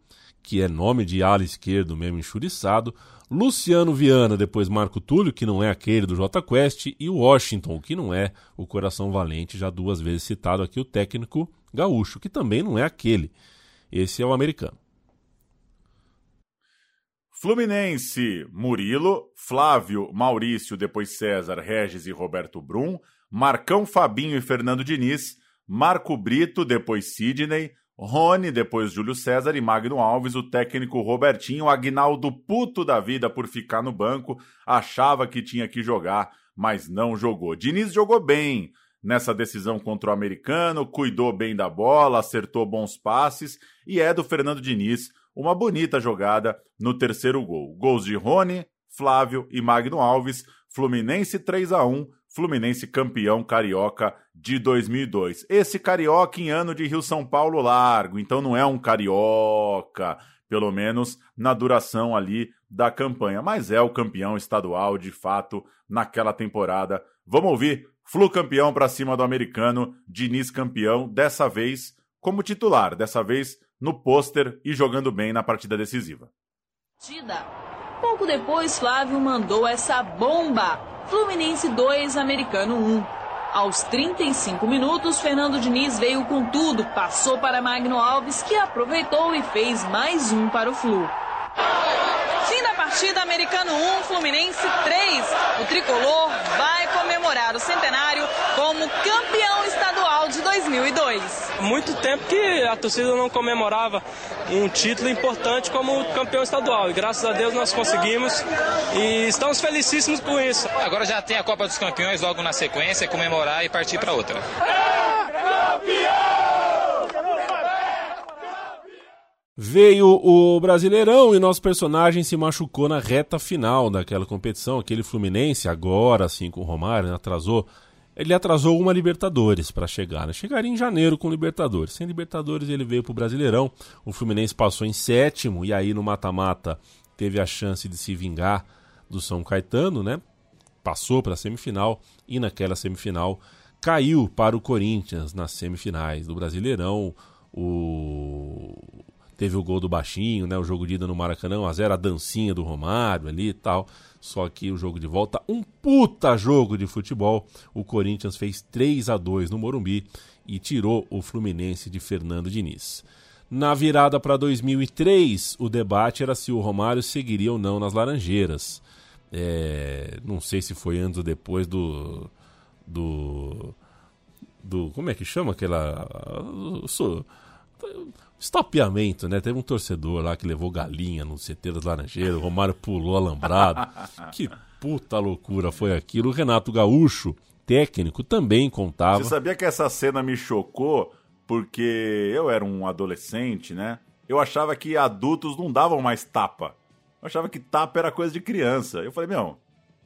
que é nome de ala esquerdo mesmo enxuriçado. Luciano Viana, depois Marco Túlio, que não é aquele do J Quest, e Washington, que não é o Coração Valente, já duas vezes citado aqui, o técnico gaúcho, que também não é aquele. Esse é o americano. Fluminense, Murilo, Flávio, Maurício, depois César, Regis e Roberto Brum, Marcão Fabinho e Fernando Diniz, Marco Brito, depois Sidney, Rony, depois Júlio César e Magno Alves, o técnico Robertinho, Agnaldo puto da vida por ficar no banco, achava que tinha que jogar, mas não jogou. Diniz jogou bem nessa decisão contra o americano, cuidou bem da bola, acertou bons passes e é do Fernando Diniz uma bonita jogada no terceiro gol. Gols de Rony, Flávio e Magno Alves, Fluminense 3 a 1 Fluminense campeão carioca de 2002. Esse carioca em ano de Rio São Paulo largo, então não é um carioca, pelo menos na duração ali da campanha, mas é o campeão estadual de fato naquela temporada. Vamos ouvir Flu campeão para cima do americano, Diniz campeão, dessa vez como titular, dessa vez no pôster e jogando bem na partida decisiva. Pouco depois, Flávio mandou essa bomba Fluminense 2, Americano 1. Aos 35 minutos, Fernando Diniz veio com tudo, passou para Magno Alves, que aproveitou e fez mais um para o Flu. Fim da partida, Americano 1, Fluminense 3. O tricolor vai comemorar o centenário como campeão 2002. Muito tempo que a torcida não comemorava um título importante como campeão estadual. E graças a Deus nós conseguimos e estamos felicíssimos com isso. Agora já tem a Copa dos Campeões logo na sequência, comemorar e partir para outra. Veio o Brasileirão e nosso personagem se machucou na reta final daquela competição. Aquele Fluminense, agora assim com o Romário, né, atrasou. Ele atrasou uma Libertadores para chegar. Né? Chegaria em janeiro com Libertadores. Sem Libertadores ele veio para o Brasileirão. O Fluminense passou em sétimo e aí no mata-mata teve a chance de se vingar do São Caetano, né? Passou para a semifinal e naquela semifinal caiu para o Corinthians nas semifinais do Brasileirão. O teve o gol do baixinho, né? O jogo de ida no Maracanã, 1x0, a dancinha do Romário ali e tal. Só que o jogo de volta, um puta jogo de futebol. O Corinthians fez 3 a 2 no Morumbi e tirou o Fluminense de Fernando Diniz. Na virada para 2003, o debate era se o Romário seguiria ou não nas Laranjeiras. É, não sei se foi antes ou depois do. do. do como é que chama aquela. Estapeamento, né? Teve um torcedor lá que levou galinha no CT das Laranjeiras, o Romário pulou alambrado. que puta loucura foi aquilo. O Renato Gaúcho, técnico, também contava. Você sabia que essa cena me chocou porque eu era um adolescente, né? Eu achava que adultos não davam mais tapa. Eu achava que tapa era coisa de criança. Eu falei, meu,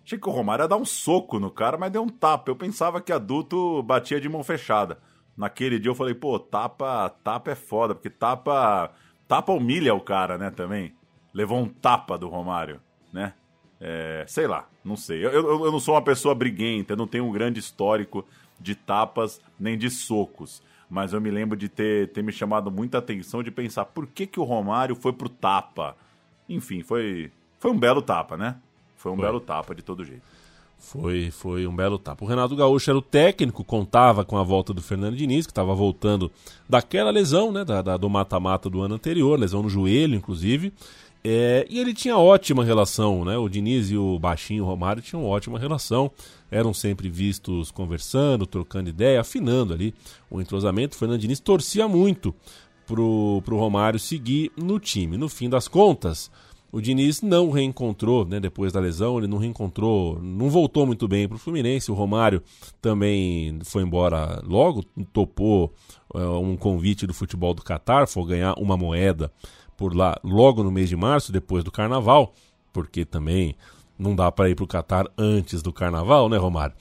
achei que o Romário ia dar um soco no cara, mas deu um tapa. Eu pensava que adulto batia de mão fechada naquele dia eu falei, pô, tapa, tapa é foda, porque tapa, tapa humilha o cara, né, também. Levou um tapa do Romário, né? É, sei lá, não sei. Eu, eu, eu, não sou uma pessoa briguenta, eu não tenho um grande histórico de tapas nem de socos. Mas eu me lembro de ter, ter me chamado muita atenção de pensar por que, que o Romário foi pro tapa. Enfim, foi, foi um belo tapa, né? Foi um foi. belo tapa de todo jeito. Foi, foi um belo tapa. O Renato Gaúcho era o técnico, contava com a volta do Fernando Diniz, que estava voltando daquela lesão, né, da, da do mata-mata do ano anterior, lesão no joelho, inclusive. É, e ele tinha ótima relação, né? O Diniz e o Baixinho o Romário tinham ótima relação, eram sempre vistos conversando, trocando ideia, afinando ali o entrosamento. O Fernando Diniz torcia muito pro, pro Romário seguir no time. No fim das contas, o Diniz não reencontrou, né, depois da lesão, ele não reencontrou, não voltou muito bem para o Fluminense. O Romário também foi embora logo, topou uh, um convite do futebol do Catar, foi ganhar uma moeda por lá logo no mês de março, depois do Carnaval, porque também não dá para ir para o Catar antes do Carnaval, né, Romário?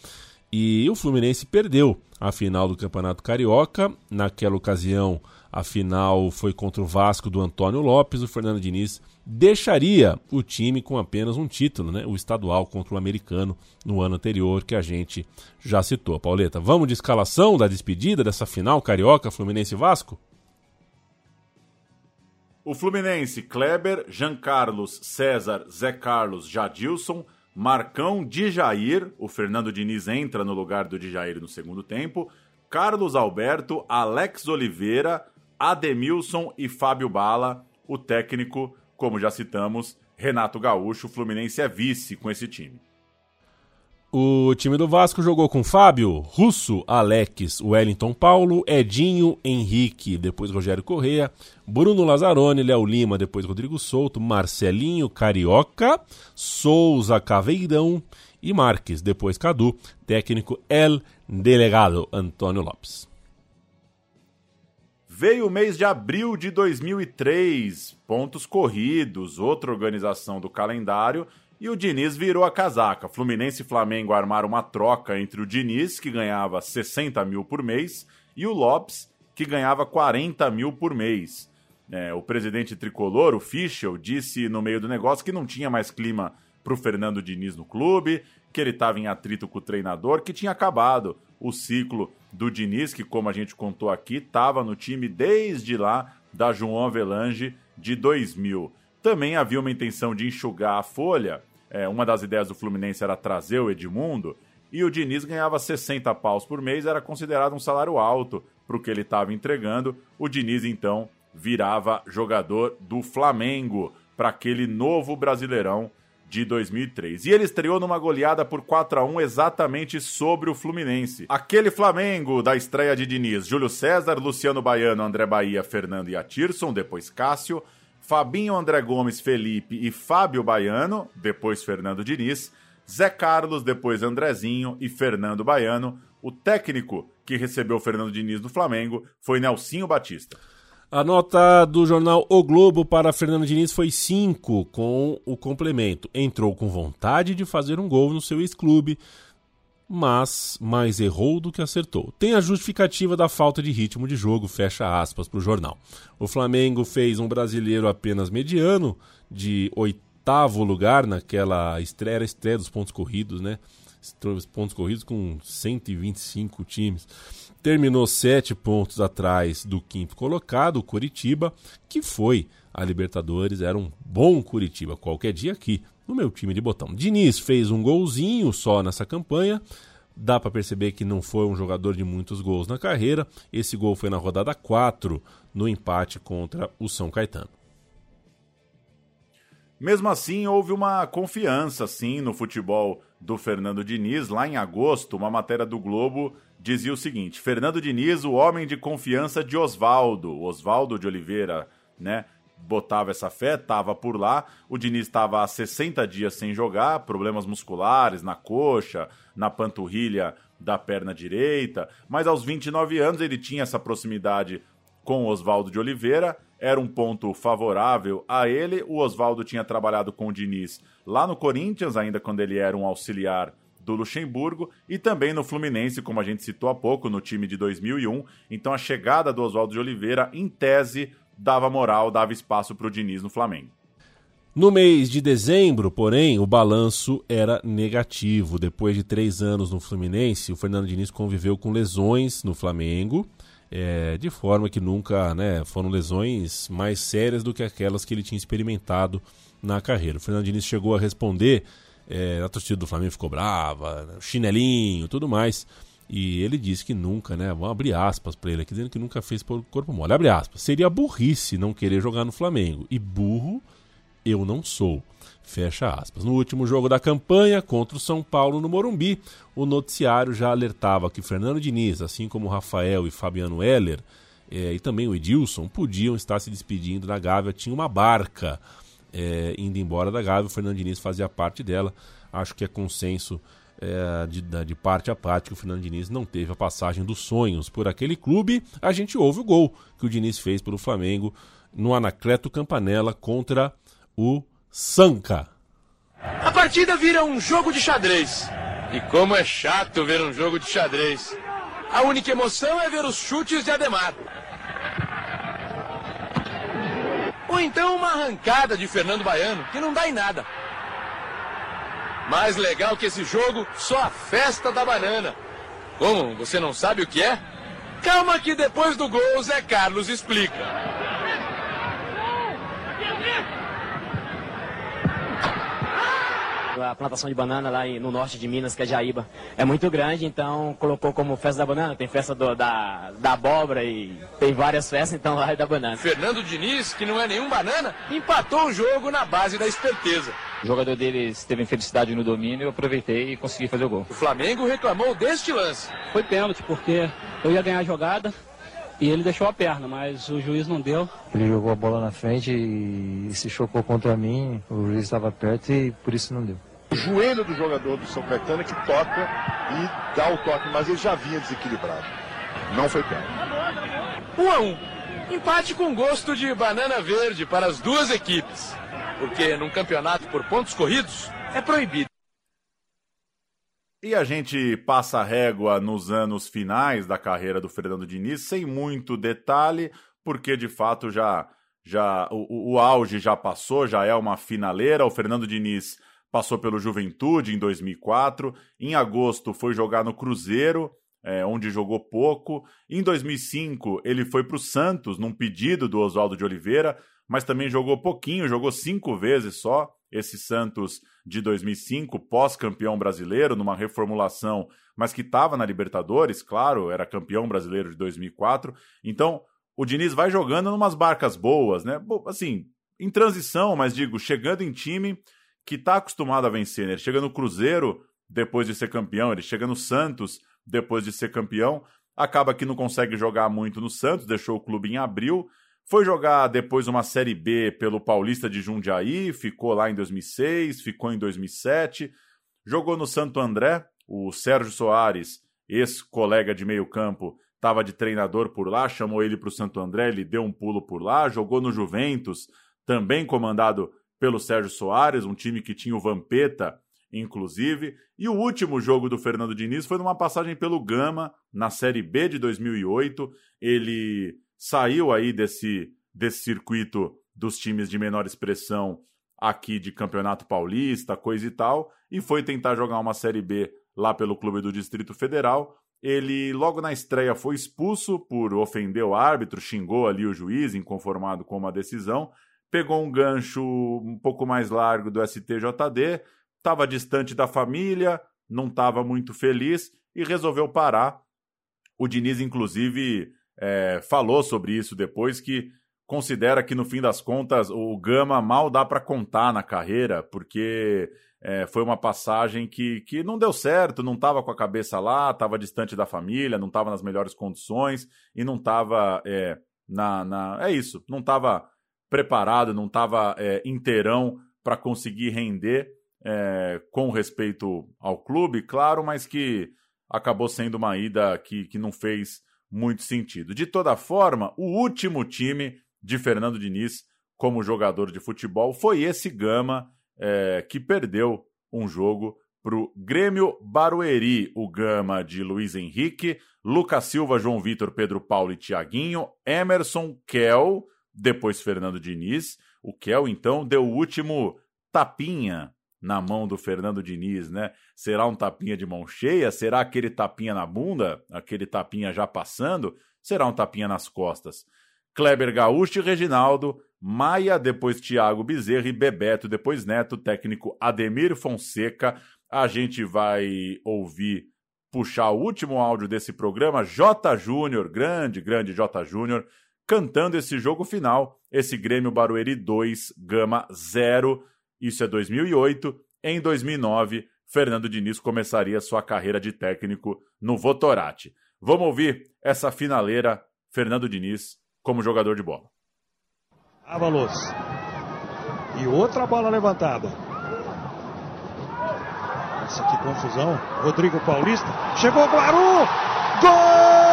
E o Fluminense perdeu a final do Campeonato Carioca. Naquela ocasião, a final foi contra o Vasco do Antônio Lopes. O Fernando Diniz deixaria o time com apenas um título, né? o estadual contra o americano no ano anterior, que a gente já citou. Pauleta, vamos de escalação da despedida dessa final carioca Fluminense Vasco? O Fluminense, Kleber, Jean Carlos, César, Zé Carlos, Jadilson, Marcão, Dijair, o Fernando Diniz entra no lugar do Dijair no segundo tempo, Carlos Alberto, Alex Oliveira, Ademilson e Fábio Bala, o técnico como já citamos, Renato Gaúcho, o Fluminense é vice com esse time. O time do Vasco jogou com Fábio, Russo, Alex, Wellington Paulo, Edinho, Henrique, depois Rogério Correia, Bruno Lazzaroni, Léo Lima, depois Rodrigo Souto, Marcelinho Carioca, Souza Caveirão e Marques, depois Cadu, técnico El Delegado Antônio Lopes. Veio o mês de abril de 2003, pontos corridos, outra organização do calendário e o Diniz virou a casaca. Fluminense e Flamengo armaram uma troca entre o Diniz, que ganhava 60 mil por mês, e o Lopes, que ganhava 40 mil por mês. É, o presidente tricolor, o Fischel, disse no meio do negócio que não tinha mais clima para o Fernando Diniz no clube, que ele estava em atrito com o treinador, que tinha acabado o ciclo do Diniz, que, como a gente contou aqui, estava no time desde lá da João Avelange de 2000. Também havia uma intenção de enxugar a folha é, uma das ideias do Fluminense era trazer o Edmundo, e o Diniz ganhava 60 paus por mês, era considerado um salário alto para o que ele estava entregando. O Diniz, então, virava jogador do Flamengo para aquele novo Brasileirão de 2003. E ele estreou numa goleada por 4 a 1 exatamente sobre o Fluminense. Aquele Flamengo da estreia de Diniz, Júlio César, Luciano Baiano, André Bahia, Fernando e Atirson, depois Cássio, Fabinho André Gomes Felipe e Fábio Baiano, depois Fernando Diniz, Zé Carlos, depois Andrezinho e Fernando Baiano. O técnico que recebeu Fernando Diniz do Flamengo foi Nelsinho Batista. A nota do jornal O Globo para Fernando Diniz foi 5, com o complemento. Entrou com vontade de fazer um gol no seu ex-clube, mas mais errou do que acertou. Tem a justificativa da falta de ritmo de jogo, fecha aspas para o jornal. O Flamengo fez um brasileiro apenas mediano, de oitavo lugar naquela estreia, era estreia dos pontos corridos, né? Pontos corridos com 125 times. Terminou sete pontos atrás do quinto colocado, o Curitiba, que foi a Libertadores, era um bom Curitiba. Qualquer dia aqui, no meu time de botão. Diniz fez um golzinho só nessa campanha. Dá para perceber que não foi um jogador de muitos gols na carreira. Esse gol foi na rodada 4, no empate contra o São Caetano. Mesmo assim, houve uma confiança sim no futebol do Fernando Diniz. Lá em agosto, uma matéria do Globo dizia o seguinte: Fernando Diniz, o homem de confiança de Oswaldo, Oswaldo de Oliveira, né? botava essa fé, estava por lá. O Diniz estava há 60 dias sem jogar, problemas musculares na coxa, na panturrilha da perna direita, mas aos 29 anos ele tinha essa proximidade com Oswaldo de Oliveira, era um ponto favorável a ele. O Oswaldo tinha trabalhado com o Diniz lá no Corinthians, ainda quando ele era um auxiliar do Luxemburgo, e também no Fluminense, como a gente citou há pouco, no time de 2001. Então a chegada do Oswaldo de Oliveira, em tese, dava moral, dava espaço para o Diniz no Flamengo. No mês de dezembro, porém, o balanço era negativo. Depois de três anos no Fluminense, o Fernando Diniz conviveu com lesões no Flamengo, é, de forma que nunca né, foram lesões mais sérias do que aquelas que ele tinha experimentado na carreira. O Fernando Diniz chegou a responder, é, a torcida do Flamengo ficou brava, chinelinho, tudo mais. E ele disse que nunca, né? Vamos abrir aspas para ele aqui, dizendo que nunca fez por corpo mole. Abre aspas. Seria burrice não querer jogar no Flamengo. E burro eu não sou. Fecha aspas. No último jogo da campanha, contra o São Paulo no Morumbi, o noticiário já alertava que Fernando Diniz, assim como Rafael e Fabiano Heller, é, e também o Edilson, podiam estar se despedindo da Gávea. Tinha uma barca é, indo embora da Gávea, o Fernando Diniz fazia parte dela. Acho que é consenso é, de, de, parte a parte que o Fernando Diniz não teve a passagem dos sonhos por aquele clube. A gente ouve o gol que o Diniz fez pelo Flamengo no Anacleto Campanella contra o Sanca. A partida vira um jogo de xadrez. E como é chato ver um jogo de xadrez. A única emoção é ver os chutes de Ademar. Ou então uma arrancada de Fernando Baiano, que não dá em nada. Mais legal que esse jogo, só a festa da banana. Como? Você não sabe o que é? Calma que depois do gol, Zé Carlos explica. A plantação de banana lá no norte de Minas, que é Jaíba, é muito grande, então colocou como festa da banana. Tem festa do, da, da abóbora e tem várias festas, então lá é da banana. Fernando Diniz, que não é nenhum banana, empatou o jogo na base da esperteza. O jogador deles teve infelicidade no domínio, eu aproveitei e consegui fazer o gol. O Flamengo reclamou deste lance. Foi pênalti, porque eu ia ganhar a jogada, e ele deixou a perna, mas o juiz não deu. Ele jogou a bola na frente e se chocou contra mim, o juiz estava perto e por isso não deu. O joelho do jogador do São Caetano é que toca e dá o toque, mas ele já vinha desequilibrado. Não foi pênalti. 1 um a 1. Um. Empate com gosto de banana verde para as duas equipes. Porque num campeonato por pontos corridos é proibido. E a gente passa a régua nos anos finais da carreira do Fernando Diniz, sem muito detalhe, porque de fato já, já o, o auge já passou, já é uma finaleira. O Fernando Diniz passou pelo Juventude em 2004, em agosto foi jogar no Cruzeiro, é, onde jogou pouco. Em 2005 ele foi para o Santos, num pedido do Oswaldo de Oliveira, mas também jogou pouquinho, jogou cinco vezes só esse Santos de 2005, pós-campeão brasileiro, numa reformulação, mas que estava na Libertadores, claro, era campeão brasileiro de 2004. Então, o Diniz vai jogando numas barcas boas, né? Assim, em transição, mas digo, chegando em time que está acostumado a vencer, né? Ele chega no Cruzeiro depois de ser campeão, ele chega no Santos depois de ser campeão, acaba que não consegue jogar muito no Santos, deixou o clube em abril, foi jogar depois uma Série B pelo Paulista de Jundiaí, ficou lá em 2006, ficou em 2007, jogou no Santo André, o Sérgio Soares, ex-colega de meio campo, estava de treinador por lá, chamou ele para o Santo André, ele deu um pulo por lá, jogou no Juventus, também comandado pelo Sérgio Soares, um time que tinha o Vampeta, inclusive. E o último jogo do Fernando Diniz foi numa passagem pelo Gama, na Série B de 2008. Ele saiu aí desse, desse circuito dos times de menor expressão aqui de Campeonato Paulista, coisa e tal, e foi tentar jogar uma Série B lá pelo clube do Distrito Federal. Ele, logo na estreia, foi expulso por ofender o árbitro, xingou ali o juiz, inconformado com uma decisão, pegou um gancho um pouco mais largo do STJD, estava distante da família, não estava muito feliz e resolveu parar. O Diniz, inclusive, é, falou sobre isso depois, que considera que no fim das contas o Gama mal dá para contar na carreira, porque é, foi uma passagem que, que não deu certo, não estava com a cabeça lá, estava distante da família, não estava nas melhores condições e não estava é, na, na. É isso, não estava preparado, não estava é, inteirão para conseguir render é, com respeito ao clube, claro, mas que acabou sendo uma ida que, que não fez muito sentido. De toda forma, o último time de Fernando Diniz como jogador de futebol foi esse Gama é, que perdeu um jogo para o Grêmio Barueri, o Gama de Luiz Henrique, Lucas Silva, João Vitor, Pedro Paulo e Tiaguinho, Emerson, Kel, depois Fernando Diniz. O Kel, então, deu o último tapinha na mão do Fernando Diniz, né? Será um tapinha de mão cheia? Será aquele tapinha na bunda? Aquele tapinha já passando? Será um tapinha nas costas? Kleber Gaúcho e Reginaldo, Maia, depois Thiago Bezerra e Bebeto, depois Neto, técnico Ademir Fonseca. A gente vai ouvir, puxar o último áudio desse programa, J. Júnior, grande, grande J. Júnior, cantando esse jogo final, esse Grêmio Barueri 2, Gama 0. Isso é 2008. Em 2009, Fernando Diniz começaria sua carreira de técnico no Votorati. Vamos ouvir essa finaleira, Fernando Diniz, como jogador de bola. Avalos. E outra bola levantada. Nossa, que confusão. Rodrigo Paulista. Chegou Guaru! Gol!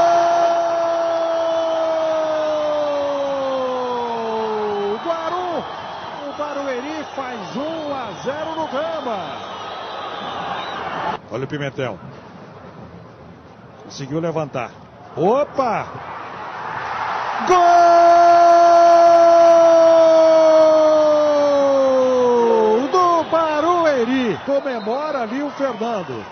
faz 1 a 0 no Gama. Olha o Pimentel. Conseguiu levantar. Opa! Gol do Barueri. Comemora ali o Fernando.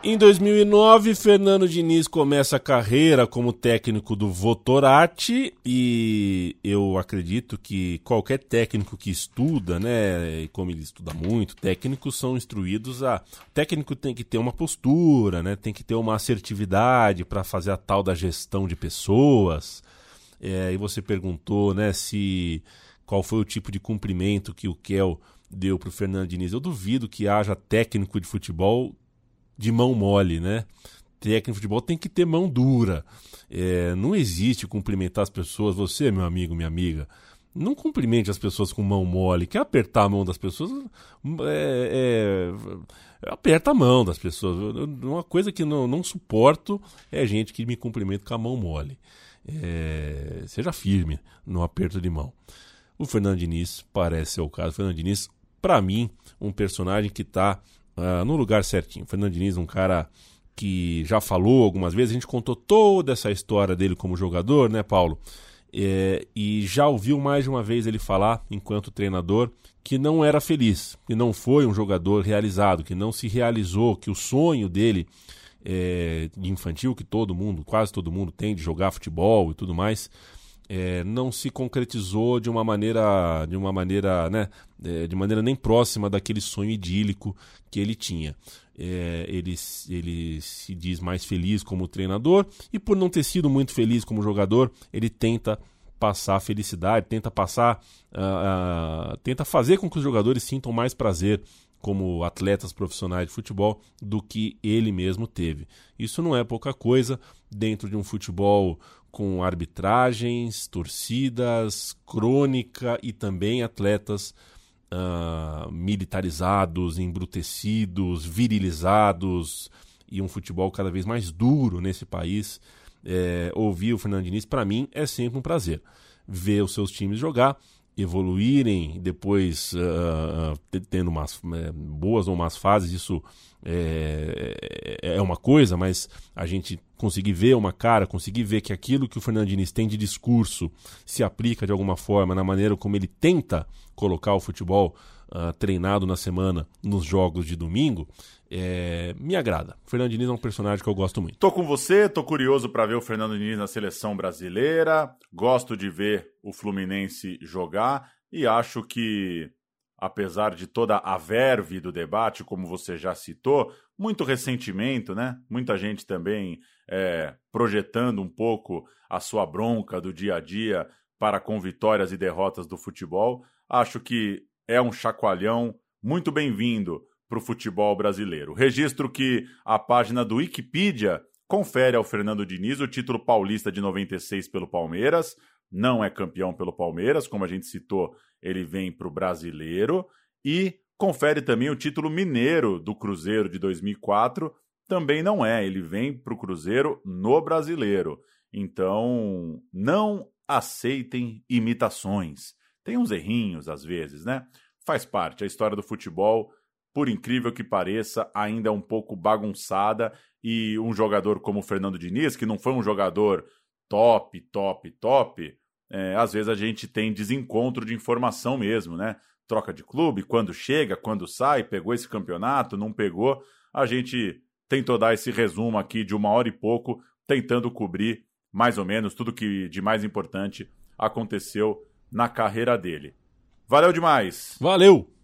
Em 2009, Fernando Diniz começa a carreira como técnico do Votorati e eu acredito que qualquer técnico que estuda, né, e como ele estuda muito, técnicos são instruídos a... O técnico tem que ter uma postura, né, tem que ter uma assertividade para fazer a tal da gestão de pessoas. É, e você perguntou, né, se qual foi o tipo de cumprimento que o Kel deu para o Fernando Diniz. Eu duvido que haja técnico de futebol de mão mole, né? Técnico de futebol tem que ter mão dura. É, não existe cumprimentar as pessoas, você, meu amigo, minha amiga. Não cumprimente as pessoas com mão mole. Quer apertar a mão das pessoas? É, é, aperta a mão das pessoas. Uma coisa que não, não suporto é gente que me cumprimenta com a mão mole. É, seja firme no aperto de mão. O Fernando Diniz parece ser o caso. O Fernando Diniz, para mim, um personagem que está uh, no lugar certinho. O Fernando Diniz, um cara que já falou algumas vezes, a gente contou toda essa história dele como jogador, né, Paulo? É, e já ouviu mais de uma vez ele falar, enquanto treinador, que não era feliz, que não foi um jogador realizado, que não se realizou, que o sonho dele é, infantil, que todo mundo, quase todo mundo tem, de jogar futebol e tudo mais, é, não se concretizou de uma maneira, de uma maneira, né, é, de maneira nem próxima daquele sonho idílico que ele tinha. É, ele, ele se diz mais feliz como treinador e por não ter sido muito feliz como jogador, ele tenta passar felicidade, tenta passar, uh, uh, tenta fazer com que os jogadores sintam mais prazer como atletas profissionais de futebol do que ele mesmo teve. Isso não é pouca coisa dentro de um futebol com arbitragens, torcidas, crônica e também atletas uh, militarizados, embrutecidos, virilizados e um futebol cada vez mais duro nesse país. É, ouvir o Fernando Diniz, para mim, é sempre um prazer. Ver os seus times jogar, evoluírem, depois uh, tendo umas é, boas ou más fases, isso é, é uma coisa, mas a gente conseguir ver uma cara, conseguir ver que aquilo que o Fernando Diniz tem de discurso se aplica de alguma forma na maneira como ele tenta colocar o futebol uh, treinado na semana nos jogos de domingo, é, me agrada. O Fernando Diniz é um personagem que eu gosto muito. Tô com você, tô curioso para ver o Fernando Diniz na seleção brasileira, gosto de ver o Fluminense jogar e acho que apesar de toda a verve do debate, como você já citou, muito ressentimento, né? Muita gente também é, projetando um pouco a sua bronca do dia a dia para com vitórias e derrotas do futebol. Acho que é um chacoalhão muito bem-vindo para o futebol brasileiro. Registro que a página do Wikipedia confere ao Fernando Diniz o título paulista de 96 pelo Palmeiras, não é campeão pelo Palmeiras, como a gente citou, ele vem para o brasileiro e confere também o título mineiro do Cruzeiro de 2004, também não é, ele vem para o Cruzeiro no brasileiro. Então, não aceitem imitações. Tem uns errinhos às vezes, né? Faz parte, a história do futebol, por incrível que pareça, ainda é um pouco bagunçada e um jogador como o Fernando Diniz, que não foi um jogador top, top, top, é, às vezes a gente tem desencontro de informação mesmo, né? Troca de clube, quando chega, quando sai, pegou esse campeonato, não pegou. A gente tentou dar esse resumo aqui de uma hora e pouco, tentando cobrir mais ou menos tudo que de mais importante aconteceu na carreira dele. Valeu demais! Valeu!